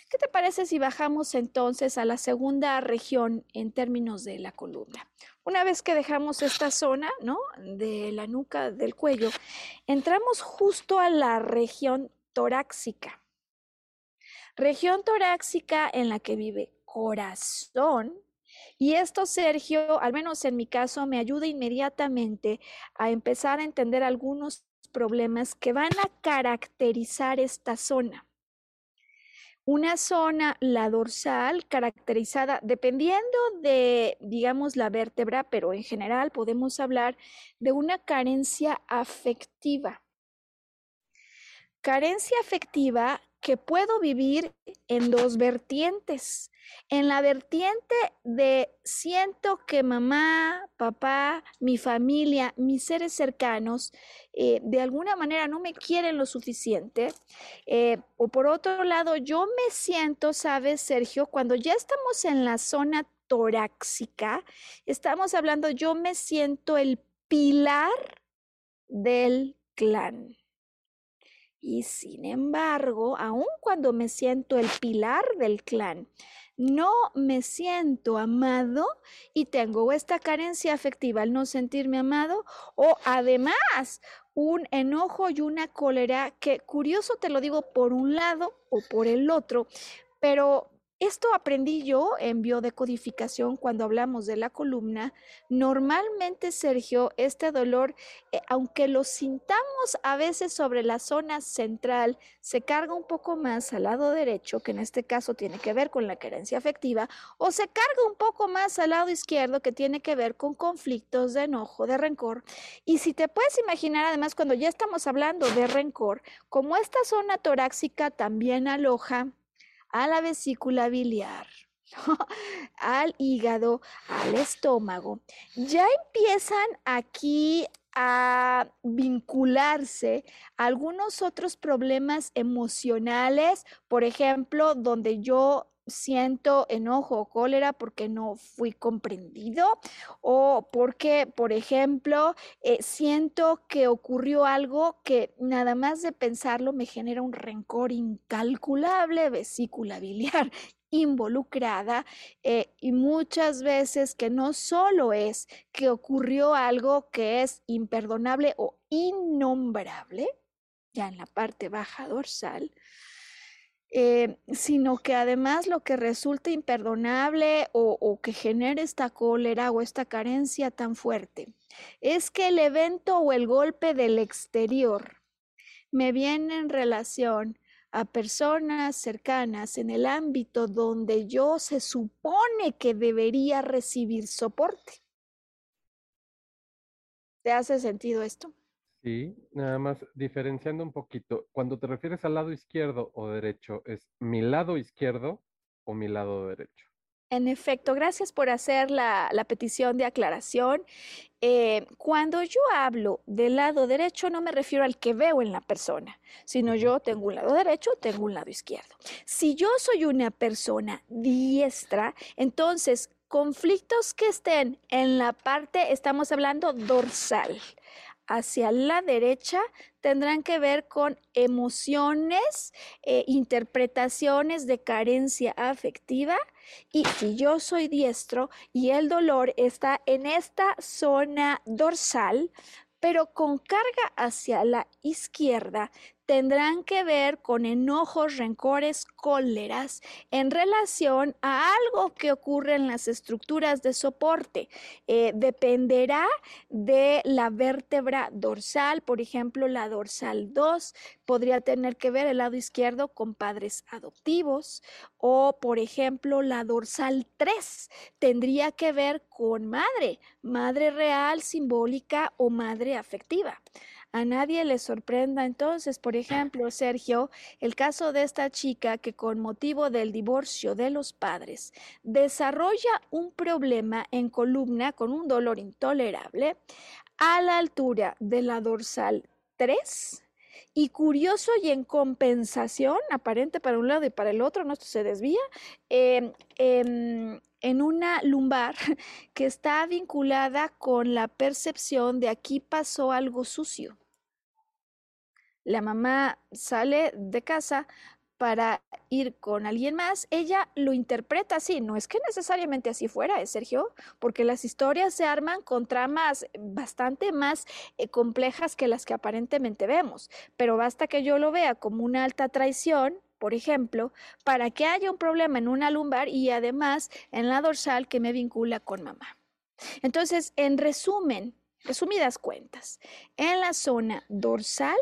¿Qué te parece si bajamos entonces a la segunda región en términos de la columna? Una vez que dejamos esta zona, ¿no? De la nuca, del cuello, entramos justo a la región torácica. Región torácica en la que vive corazón, y esto, Sergio, al menos en mi caso, me ayuda inmediatamente a empezar a entender algunos problemas que van a caracterizar esta zona. Una zona, la dorsal, caracterizada dependiendo de, digamos, la vértebra, pero en general podemos hablar de una carencia afectiva. Carencia afectiva que puedo vivir en dos vertientes. En la vertiente de siento que mamá, papá, mi familia, mis seres cercanos, eh, de alguna manera no me quieren lo suficiente. Eh, o por otro lado, yo me siento, sabes, Sergio, cuando ya estamos en la zona torácica, estamos hablando, yo me siento el pilar del clan. Y sin embargo, aun cuando me siento el pilar del clan, no me siento amado y tengo esta carencia afectiva al no sentirme amado o además un enojo y una cólera que curioso te lo digo por un lado o por el otro, pero esto aprendí yo en biodecodificación cuando hablamos de la columna. Normalmente, Sergio, este dolor, eh, aunque lo sintamos a veces sobre la zona central, se carga un poco más al lado derecho, que en este caso tiene que ver con la carencia afectiva, o se carga un poco más al lado izquierdo, que tiene que ver con conflictos de enojo, de rencor. Y si te puedes imaginar, además, cuando ya estamos hablando de rencor, como esta zona torácica también aloja a la vesícula biliar, al hígado, al estómago, ya empiezan aquí a vincularse algunos otros problemas emocionales, por ejemplo, donde yo siento enojo o cólera porque no fui comprendido o porque, por ejemplo, eh, siento que ocurrió algo que nada más de pensarlo me genera un rencor incalculable, vesícula biliar involucrada eh, y muchas veces que no solo es que ocurrió algo que es imperdonable o innombrable, ya en la parte baja dorsal, eh, sino que además lo que resulta imperdonable o, o que genera esta cólera o esta carencia tan fuerte es que el evento o el golpe del exterior me viene en relación a personas cercanas en el ámbito donde yo se supone que debería recibir soporte. ¿Te hace sentido esto? Sí, nada más diferenciando un poquito, cuando te refieres al lado izquierdo o derecho, ¿es mi lado izquierdo o mi lado derecho? En efecto, gracias por hacer la, petición de aclaración. Eh, cuando yo hablo del lado derecho, no me refiero al que veo en la persona, sino yo tengo un lado derecho, tengo un lado izquierdo. Si yo soy una persona diestra, entonces conflictos que estén en la parte, estamos hablando dorsal, hacia la derecha tendrán que ver con emociones, eh, interpretaciones de carencia afectiva. Y si yo soy diestro y el dolor está en esta zona dorsal, pero con carga hacia la izquierda, tendrán que ver con enojos, rencores, cóleras en relación a algo que ocurre en las estructuras de soporte. Eh, dependerá de la vértebra dorsal, por ejemplo, la dorsal 2 podría tener que ver el lado izquierdo con padres adoptivos o, por ejemplo, la dorsal 3 tendría que ver con madre, madre real, simbólica o madre afectiva. A nadie le sorprenda. Entonces, por ejemplo, Sergio, el caso de esta chica que con motivo del divorcio de los padres desarrolla un problema en columna con un dolor intolerable a la altura de la dorsal 3 y curioso y en compensación, aparente para un lado y para el otro, no esto se desvía, em, em, en una lumbar que está vinculada con la percepción de aquí pasó algo sucio. La mamá sale de casa para ir con alguien más, ella lo interpreta así. No es que necesariamente así fuera, ¿eh, Sergio? Porque las historias se arman con tramas bastante más eh, complejas que las que aparentemente vemos. Pero basta que yo lo vea como una alta traición por ejemplo, para que haya un problema en una lumbar y además en la dorsal que me vincula con mamá. Entonces, en resumen, resumidas cuentas, en la zona dorsal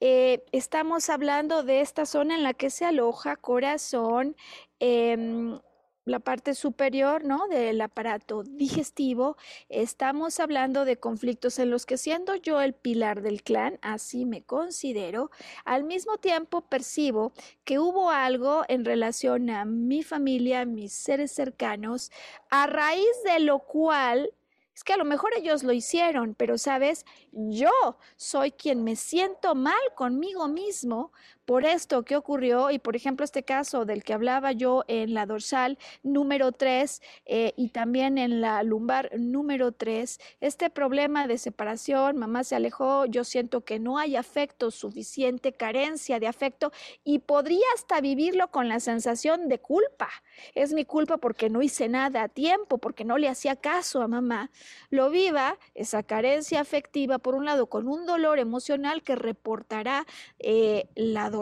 eh, estamos hablando de esta zona en la que se aloja corazón, em, la parte superior ¿no? del aparato digestivo, estamos hablando de conflictos en los que siendo yo el pilar del clan, así me considero, al mismo tiempo percibo que hubo algo en relación a mi familia, mis seres cercanos, a raíz de lo cual es que a lo mejor ellos lo hicieron, pero sabes, yo soy quien me siento mal conmigo mismo por esto que ocurrió y por ejemplo este caso del que hablaba yo en la dorsal número 3 eh, y también en la lumbar número 3, este problema de separación, mamá se alejó, yo siento que no hay afecto suficiente, carencia de afecto y podría hasta vivirlo con la sensación de culpa. Es mi culpa porque no hice nada a tiempo, porque no le hacía caso a mamá. Lo viva esa carencia afectiva, por un lado, con un dolor emocional que reportará eh, la dorsal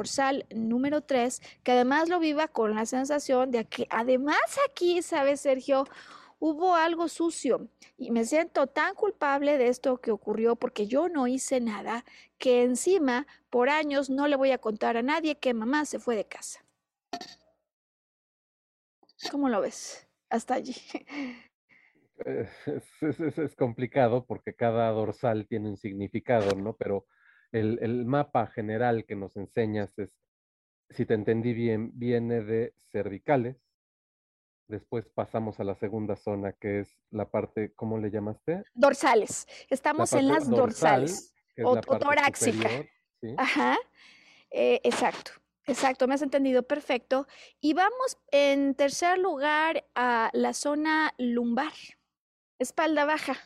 número 3, que además lo viva con la sensación de que además aquí, ¿sabes, Sergio? Hubo algo sucio y me siento tan culpable de esto que ocurrió porque yo no hice nada que encima por años no le voy a contar a nadie que mamá se fue de casa. ¿Cómo lo ves? Hasta allí. Eh, es, complicado porque cada dorsal tiene un significado, ¿no? Pero el, mapa general que nos enseñas es, si te entendí bien, viene de cervicales. Después pasamos a la segunda zona, que es la parte, ¿cómo le llamaste? Dorsales. Estamos en las dorsales. o, torácica. Ajá. Eh, exacto. Exacto, me has entendido perfecto. Y vamos en tercer lugar a la zona lumbar, espalda baja.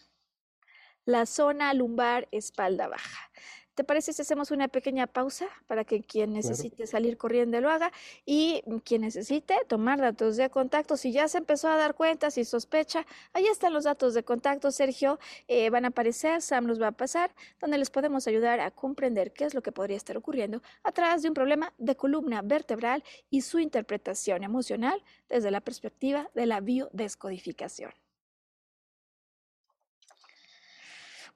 La zona lumbar, espalda baja. ¿Te parece si hacemos una pequeña pausa para que quien necesite salir corriendo lo haga y quien necesite tomar datos de contacto, si ya se empezó a dar cuenta, si sospecha, ahí están los datos de contacto, Sergio, eh, van a aparecer, Sam los va a pasar, donde les podemos ayudar a comprender qué es lo que podría estar ocurriendo a través de un problema de columna vertebral y su interpretación emocional desde la perspectiva de la biodescodificación.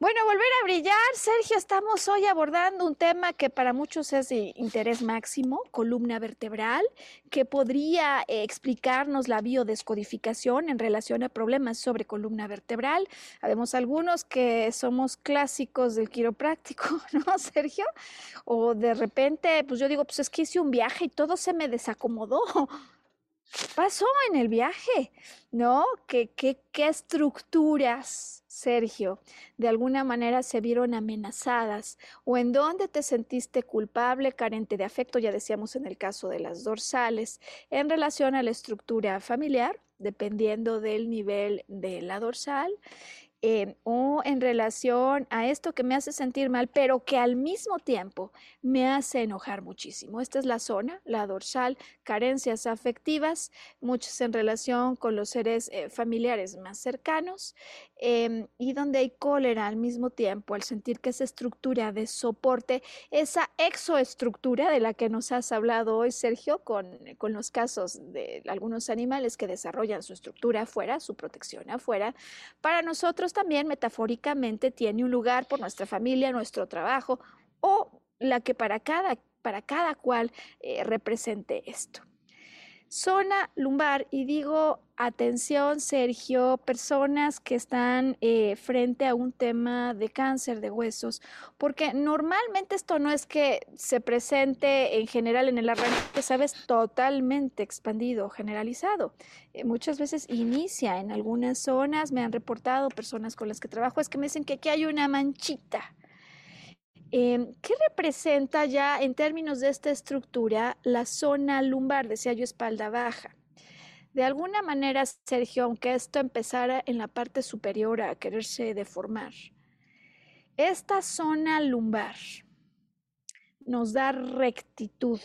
Bueno, volver a brillar, Sergio, estamos hoy abordando un tema que para muchos es de interés máximo, columna vertebral, que podría eh, explicarnos la biodescodificación en relación a problemas sobre columna vertebral. Habemos algunos que somos clásicos del quiropráctico, ¿no, Sergio? O de repente, pues yo digo, pues es que hice un viaje y todo se me desacomodó. ¿Qué pasó en el viaje? ¿No? ¿Qué, qué, qué estructuras Sergio, de alguna manera se vieron amenazadas o en dónde te sentiste culpable, carente de afecto, ya decíamos en el caso de las dorsales, en relación a la estructura familiar, dependiendo del nivel de la dorsal, eh, o en relación a esto que me hace sentir mal, pero que al mismo tiempo me hace enojar muchísimo. Esta es la zona, la dorsal, carencias afectivas, muchas en relación con los seres eh, familiares más cercanos, em, y donde hay cólera al mismo tiempo, al sentir que esa estructura de soporte, esa exoestructura de la que nos has hablado hoy, Sergio, con, con los casos de algunos animales que desarrollan su estructura afuera, su protección afuera, para nosotros también metafóricamente tiene un lugar por nuestra familia, nuestro trabajo o la que para cada, para cada cual eh, represente esto. Zona lumbar, y digo, atención Sergio, personas que están eh, frente a un tema de cáncer de huesos, porque normalmente esto no es que se presente en general en el arranque, sabes, totalmente expandido, generalizado. Eh, muchas veces inicia en algunas zonas, me han reportado personas con las que trabajo, es que me dicen que aquí hay una manchita Em, ¿Qué representa ya en términos de esta estructura la zona lumbar, decía yo, espalda baja? De alguna manera, Sergio, aunque esto empezara en la parte superior a quererse deformar, esta zona lumbar nos da rectitud.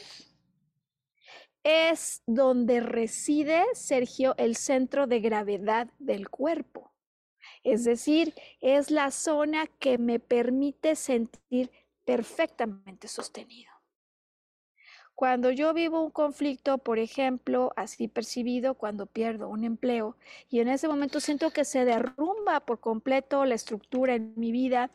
Es donde reside, Sergio, el centro de gravedad del cuerpo. Es decir, es la zona que me permite sentir perfectamente sostenido. Cuando yo vivo un conflicto, por ejemplo, así percibido cuando pierdo un empleo y en ese momento siento que se derrumba por completo la estructura en mi vida,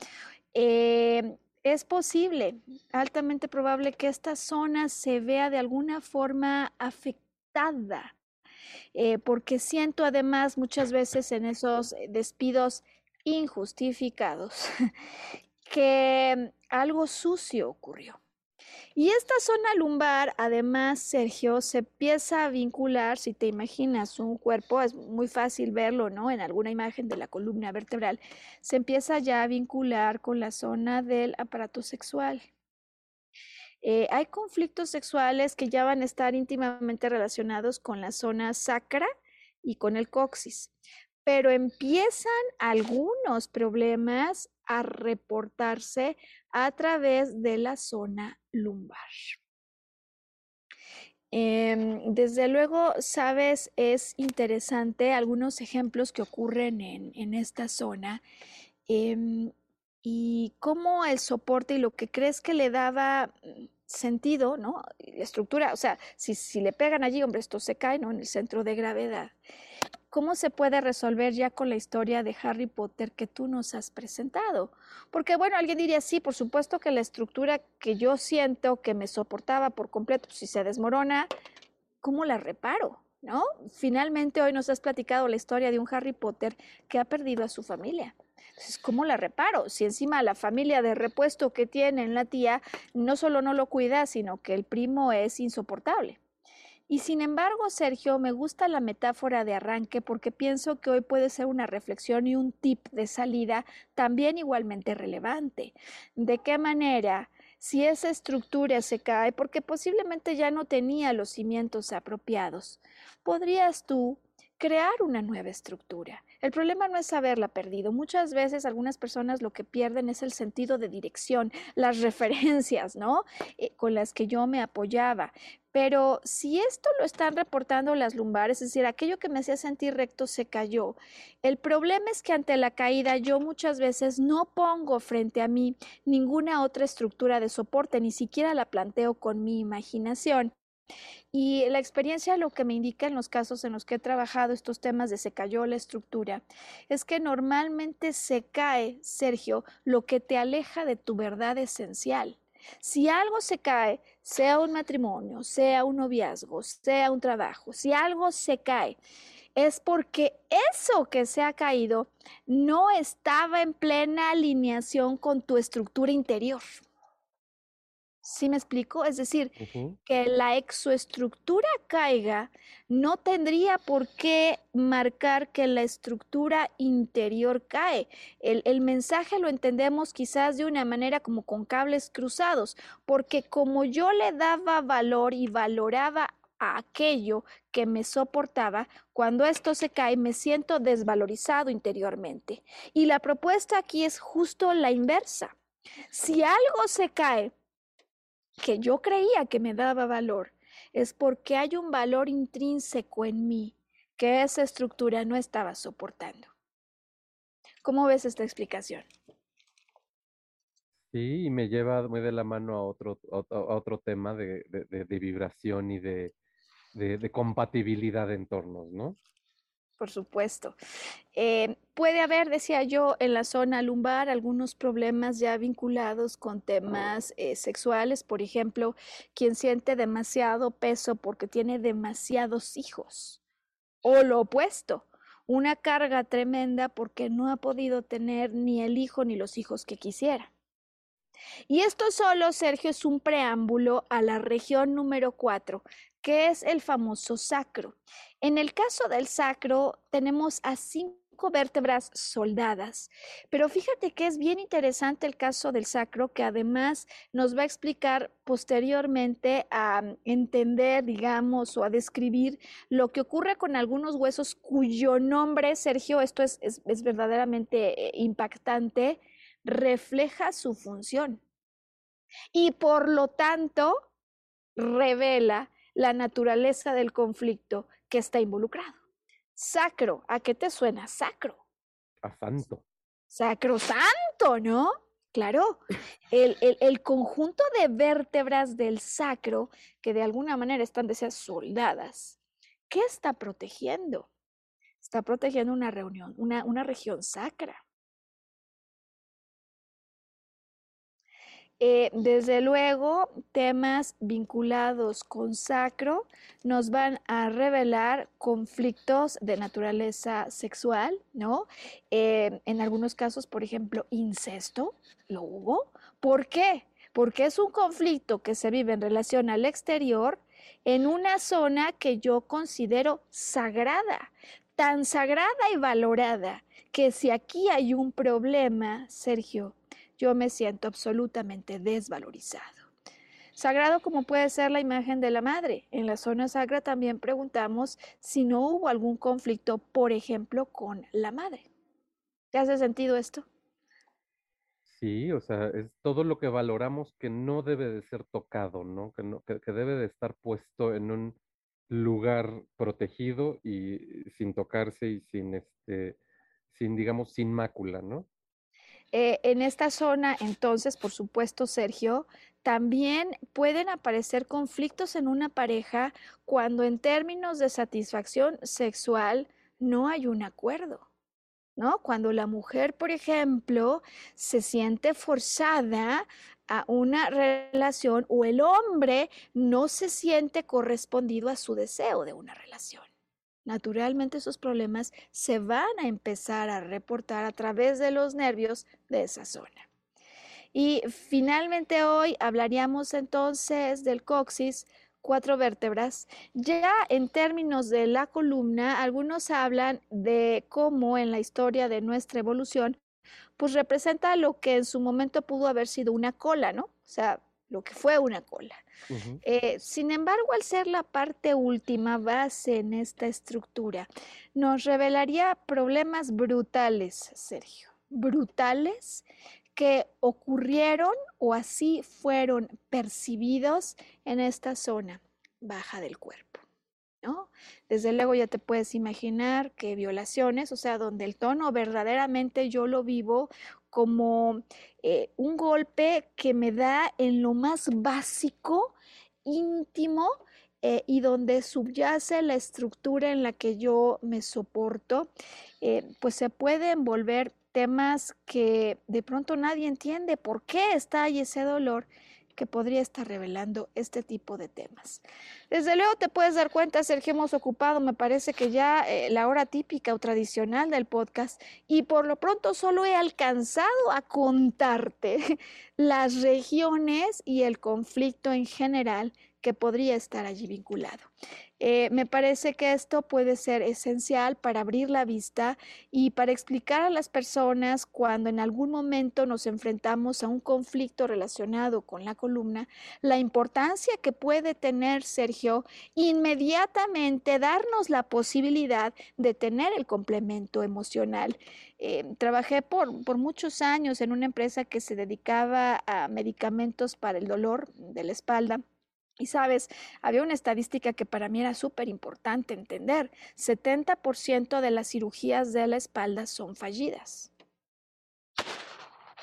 eh, es posible, altamente probable que esta zona se vea de alguna forma afectada eh, porque siento además muchas veces en esos eh, despidos injustificados que algo sucio ocurrió. Y esta zona lumbar, además, Sergio, se empieza a vincular, si te imaginas un cuerpo, es muy fácil verlo, ¿no? En alguna imagen de la columna vertebral, se empieza ya a vincular con la zona del aparato sexual. Eh, hay conflictos sexuales que ya van a estar íntimamente relacionados con la zona sacra y con el coxis, pero empiezan algunos problemas a reportarse a través de la zona lumbar. Em, desde luego, sabes, es interesante algunos ejemplos que ocurren en, esta zona. Em, y cómo el soporte y lo que crees que le daba mm, sentido, ¿no? La estructura, o sea, si, si le pegan allí, hombre, esto se cae, ¿no? En el centro de gravedad. ¿Cómo se puede resolver ya con la historia de Harry Potter que tú nos has presentado? Porque, bueno, alguien diría, sí, por supuesto que la estructura que yo siento que me soportaba por completo, si se desmorona, ¿cómo la reparo? ¿No? Finalmente hoy nos has platicado la historia de un Harry Potter que ha perdido a su familia. Entonces, ¿cómo la reparo? Si encima la familia de repuesto que tiene en la tía no solo no lo cuida, sino que el primo es insoportable. Y sin embargo, Sergio, me gusta la metáfora de arranque porque pienso que hoy puede ser una reflexión y un tip de salida también igualmente relevante. ¿De qué manera? Si esa estructura se cae porque posiblemente ya no tenía los cimientos apropiados, podrías tú crear una nueva estructura El problema no es haberla perdido. Muchas veces algunas personas lo que pierden es el sentido de dirección, las referencias, ¿no? Eh, con las que yo me apoyaba. Pero si esto lo están reportando las lumbares, es decir, aquello que me hacía sentir recto se cayó, el problema es que ante la caída yo muchas veces no pongo frente a mí ninguna otra estructura de soporte, ni siquiera la planteo con mi imaginación. Y la experiencia lo que me indica en los casos en los que he trabajado estos temas de se cayó la estructura es que normalmente se cae, Sergio, lo que te aleja de tu verdad esencial. Si algo se cae, sea un matrimonio, sea un noviazgo, sea un trabajo, si algo se cae, es porque eso que se ha caído no estaba en plena alineación con tu estructura interior. ¿Sí me explico? Es decir, que la exoestructura caiga no tendría por qué marcar que la estructura interior cae. El, el, mensaje lo entendemos quizás de una manera como con cables cruzados, porque como yo le daba valor y valoraba a aquello que me soportaba, cuando esto se cae me siento desvalorizado interiormente. Y la propuesta aquí es justo la inversa. Si algo se cae, que yo creía que me daba valor, es porque hay un valor intrínseco en mí que esa estructura no estaba soportando. ¿Cómo ves esta explicación? Sí, y me lleva muy de la mano a otro, a otro tema de, de, vibración y de, de, compatibilidad de entornos, ¿no? Por supuesto. Eh, puede haber, decía yo, en la zona lumbar algunos problemas ya vinculados con temas eh, sexuales, por ejemplo, quien siente demasiado peso porque tiene demasiados hijos, o lo opuesto, una carga tremenda porque no ha podido tener ni el hijo ni los hijos que quisiera. Y esto solo, Sergio, es un preámbulo a la región número cuatro, que es el famoso sacro. En el caso del sacro tenemos a cinco vértebras soldadas, pero fíjate que es bien interesante el caso del sacro, que además nos va a explicar posteriormente a entender, digamos, o a describir lo que ocurre con algunos huesos cuyo nombre, Sergio, esto es, es, es verdaderamente eh, impactante, refleja su función. Y por lo tanto, revela la naturaleza del conflicto que está involucrado. Sacro, ¿a qué te suena sacro? A santo. Sacrosanto, ¿no? Claro, el, el, conjunto de vértebras del sacro, que de alguna manera están deseadas soldadas, ¿qué está protegiendo? Está protegiendo una reunión, una, una región sacra. Eh, desde luego, temas vinculados con sacro nos van a revelar conflictos de naturaleza sexual, ¿no? Eh, en algunos casos, por ejemplo, incesto, lo hubo. ¿Por qué? Porque es un conflicto que se vive en relación al exterior en una zona que yo considero sagrada, tan sagrada y valorada que si aquí hay un problema, Sergio, yo me siento absolutamente desvalorizado. Sagrado como puede ser la imagen de la madre. En la zona sagra también preguntamos si no hubo algún conflicto, por ejemplo, con la madre. ¿Te hace sentido esto? Sí, o sea, es todo lo que valoramos que no debe de ser tocado, ¿no? Que, no, que, debe de estar puesto en un lugar protegido y sin tocarse y sin, este, sin, digamos, sin mácula, ¿no? Eh, en esta zona, entonces, por supuesto, Sergio, también pueden aparecer conflictos en una pareja cuando en términos de satisfacción sexual no hay un acuerdo. ¿No? Cuando la mujer, por ejemplo, se siente forzada a una relación o el hombre no se siente correspondido a su deseo de una relación naturalmente esos problemas se van a empezar a reportar a través de los nervios de esa zona. Y finalmente hoy hablaríamos entonces del coxis, cuatro vértebras. Ya en términos de la columna, algunos hablan de cómo en la historia de nuestra evolución, pues representa lo que en su momento pudo haber sido una cola, ¿no? O sea, lo que fue una cola. Eh, sin embargo, al ser la parte última base en esta estructura, nos revelaría problemas brutales, Sergio, brutales que ocurrieron o así fueron percibidos en esta zona baja del cuerpo. ¿No? Desde luego ya te puedes imaginar que violaciones, o sea, donde el tono verdaderamente yo lo vivo como eh, un golpe que me da en lo más básico, íntimo, eh, y donde subyace la estructura en la que yo me soporto, eh, pues se pueden volver temas que de pronto nadie entiende por qué está ahí ese dolor que podría estar revelando este tipo de temas. Desde luego te puedes dar cuenta, Sergio, hemos ocupado, me parece que ya eh, la hora típica o tradicional del podcast y por lo pronto solo he alcanzado a contarte las regiones y el conflicto en general que podría estar allí vinculado. Eh, me parece que esto puede ser esencial para abrir la vista y para explicar a las personas cuando en algún momento nos enfrentamos a un conflicto relacionado con la columna, la importancia que puede tener, Sergio, inmediatamente darnos la posibilidad de tener el complemento emocional. Eh, trabajé por, por muchos años en una empresa que se dedicaba a medicamentos para el dolor de la espalda y sabes, había una estadística que para mí era súper importante entender. 70% de las cirugías de la espalda son fallidas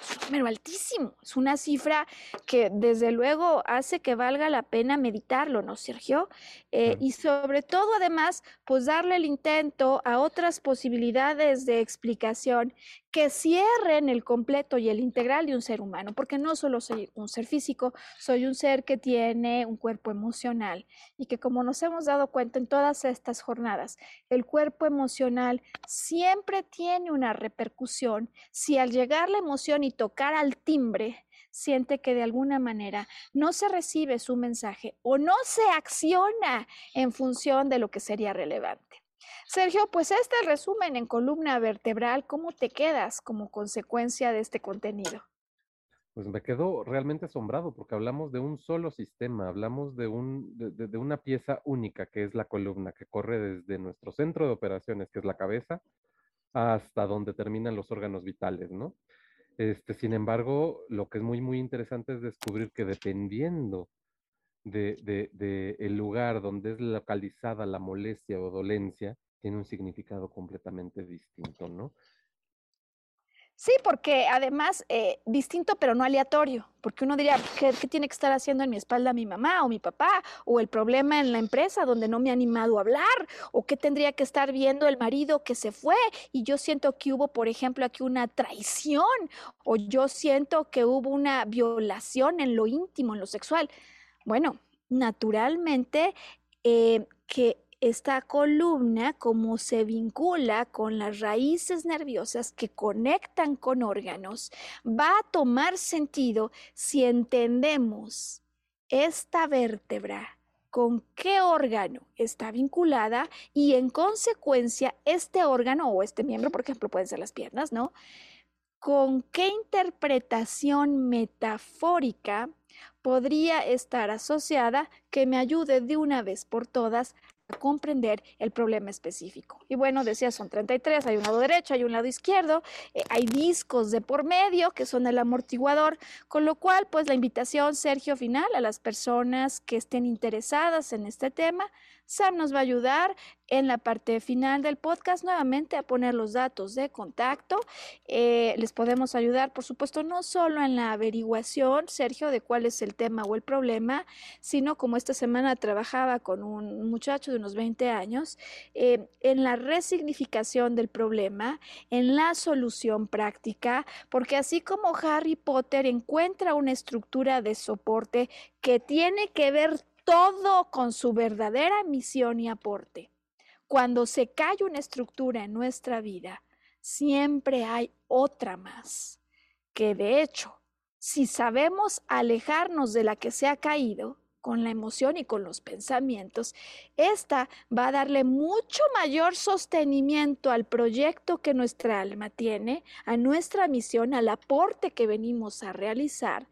es un número altísimo, es una cifra que desde luego hace que valga la pena meditarlo, ¿no, Sergio? Eh, y sobre todo, además, pues darle el intento a otras posibilidades de explicación que cierren el completo y el integral de un ser humano, porque no solo soy un ser físico, soy un ser que tiene un cuerpo emocional y que como nos hemos dado cuenta en todas estas jornadas, el cuerpo emocional siempre tiene una repercusión si al llegar la emoción y tocar al timbre, siente que de alguna manera no se recibe su mensaje o no se acciona en función de lo que sería relevante. Sergio, pues este resumen en columna vertebral, ¿cómo te quedas como consecuencia de este contenido? Pues me quedo realmente asombrado porque hablamos de un solo sistema, hablamos de, un, de, una pieza única que es la columna, que corre desde nuestro centro de operaciones, que es la cabeza, hasta donde terminan los órganos vitales, ¿no? Este, sin embargo, lo que es muy, muy interesante es descubrir que dependiendo de, de, el lugar donde es localizada la molestia o dolencia, tiene un significado completamente distinto, ¿no? Sí, porque además eh, distinto pero no aleatorio, porque uno diría, ¿qué, tiene que estar haciendo en mi espalda mi mamá o mi papá? O el problema en la empresa donde no me ha animado a hablar, o qué tendría que estar viendo el marido que se fue y yo siento que hubo, por ejemplo, aquí una traición, o yo siento que hubo una violación en lo íntimo, en lo sexual. Bueno, naturalmente eh, que esta columna, como se vincula con las raíces nerviosas que conectan con órganos, va a tomar sentido si entendemos esta vértebra con qué órgano está vinculada y en consecuencia este órgano o este miembro, por ejemplo, pueden ser las piernas, ¿no? Con qué interpretación metafórica podría estar asociada que me ayude de una vez por todas comprender el problema específico. Y bueno, decía, son 33, hay un lado derecho, hay un lado izquierdo, eh, hay discos de por medio que son el amortiguador, con lo cual, pues la invitación, Sergio, final a las personas que estén interesadas en este tema, Sam nos va a ayudar en la parte final del podcast nuevamente a poner los datos de contacto. Eh, les podemos ayudar, por supuesto, no solo en la averiguación, Sergio, de cuál es el tema o el problema, sino como esta semana trabajaba con un muchacho de unos 20 años, eh, en la resignificación del problema, en la solución práctica, porque así como Harry Potter encuentra una estructura de soporte que tiene que ver todo con su verdadera misión y aporte. Cuando se cae una estructura en nuestra vida, siempre hay otra más, que de hecho, si sabemos alejarnos de la que se ha caído, con la emoción y con los pensamientos, esta va a darle mucho mayor sostenimiento al proyecto que nuestra alma tiene, a nuestra misión, al aporte que venimos a realizar,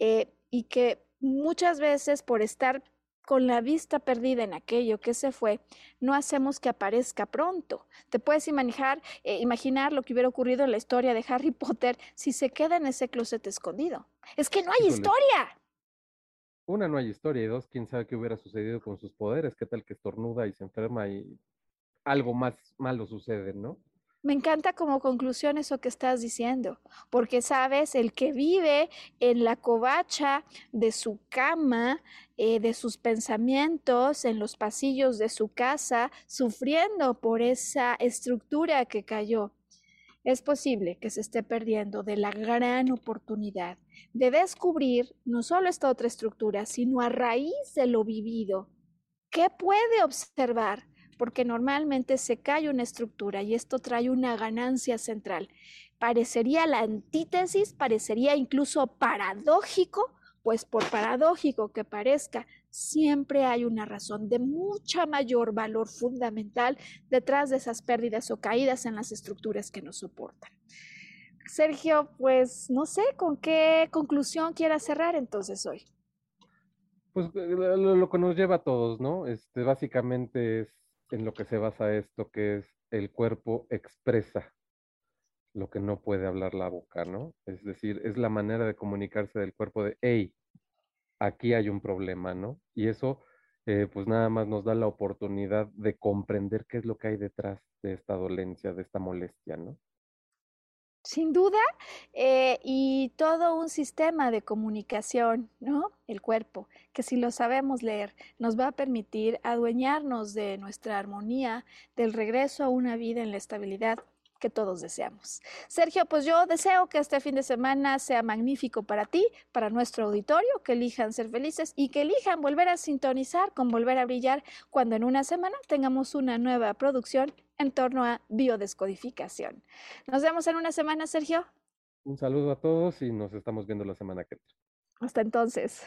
eh, y que muchas veces por estar con la vista perdida en aquello que se fue, no hacemos que aparezca pronto. Te puedes imaginar, eh, imaginar lo que hubiera ocurrido en la historia de Harry Potter si se queda en ese closet escondido. Es que no hay historia. Una, no hay historia, y dos, quién sabe qué hubiera sucedido con sus poderes, qué tal que estornuda y se enferma y algo más malo sucede, ¿no? Me encanta como conclusión eso que estás diciendo, porque sabes, el que vive en la covacha de su cama, eh, de sus pensamientos, en los pasillos de su casa, sufriendo por esa estructura que cayó, es posible que se esté perdiendo de la gran oportunidad de descubrir no solo esta otra estructura, sino a raíz de lo vivido, ¿qué puede observar? Porque normalmente se cae una estructura y esto trae una ganancia central. Parecería la antítesis, parecería incluso paradójico, pues por paradójico que parezca, siempre hay una razón de mucha mayor valor fundamental detrás de esas pérdidas o caídas en las estructuras que nos soportan. Sergio, pues no sé con qué conclusión quiera cerrar entonces hoy. Pues eh, lo, que nos lleva a todos, ¿no? Este, básicamente es en lo que se basa esto, que es el cuerpo expresa lo que no puede hablar la boca, ¿no? Es decir, es la manera de comunicarse del cuerpo de, hey, aquí hay un problema, ¿no? Y eso, eh, pues nada más nos da la oportunidad de comprender qué es lo que hay detrás de esta dolencia, de esta molestia, ¿no? Sin duda, eh, y todo un sistema de comunicación, ¿no? El cuerpo, que si lo sabemos leer, nos va a permitir adueñarnos de nuestra armonía, del regreso a una vida en la estabilidad que todos deseamos. Sergio, pues yo deseo que este fin de semana sea magnífico para ti, para nuestro auditorio, que elijan ser felices y que elijan volver a sintonizar con volver a brillar cuando en una semana tengamos una nueva producción en torno a biodescodificación. Nos vemos en una semana, Sergio. Un saludo a todos y nos estamos viendo la semana que viene. Hasta entonces.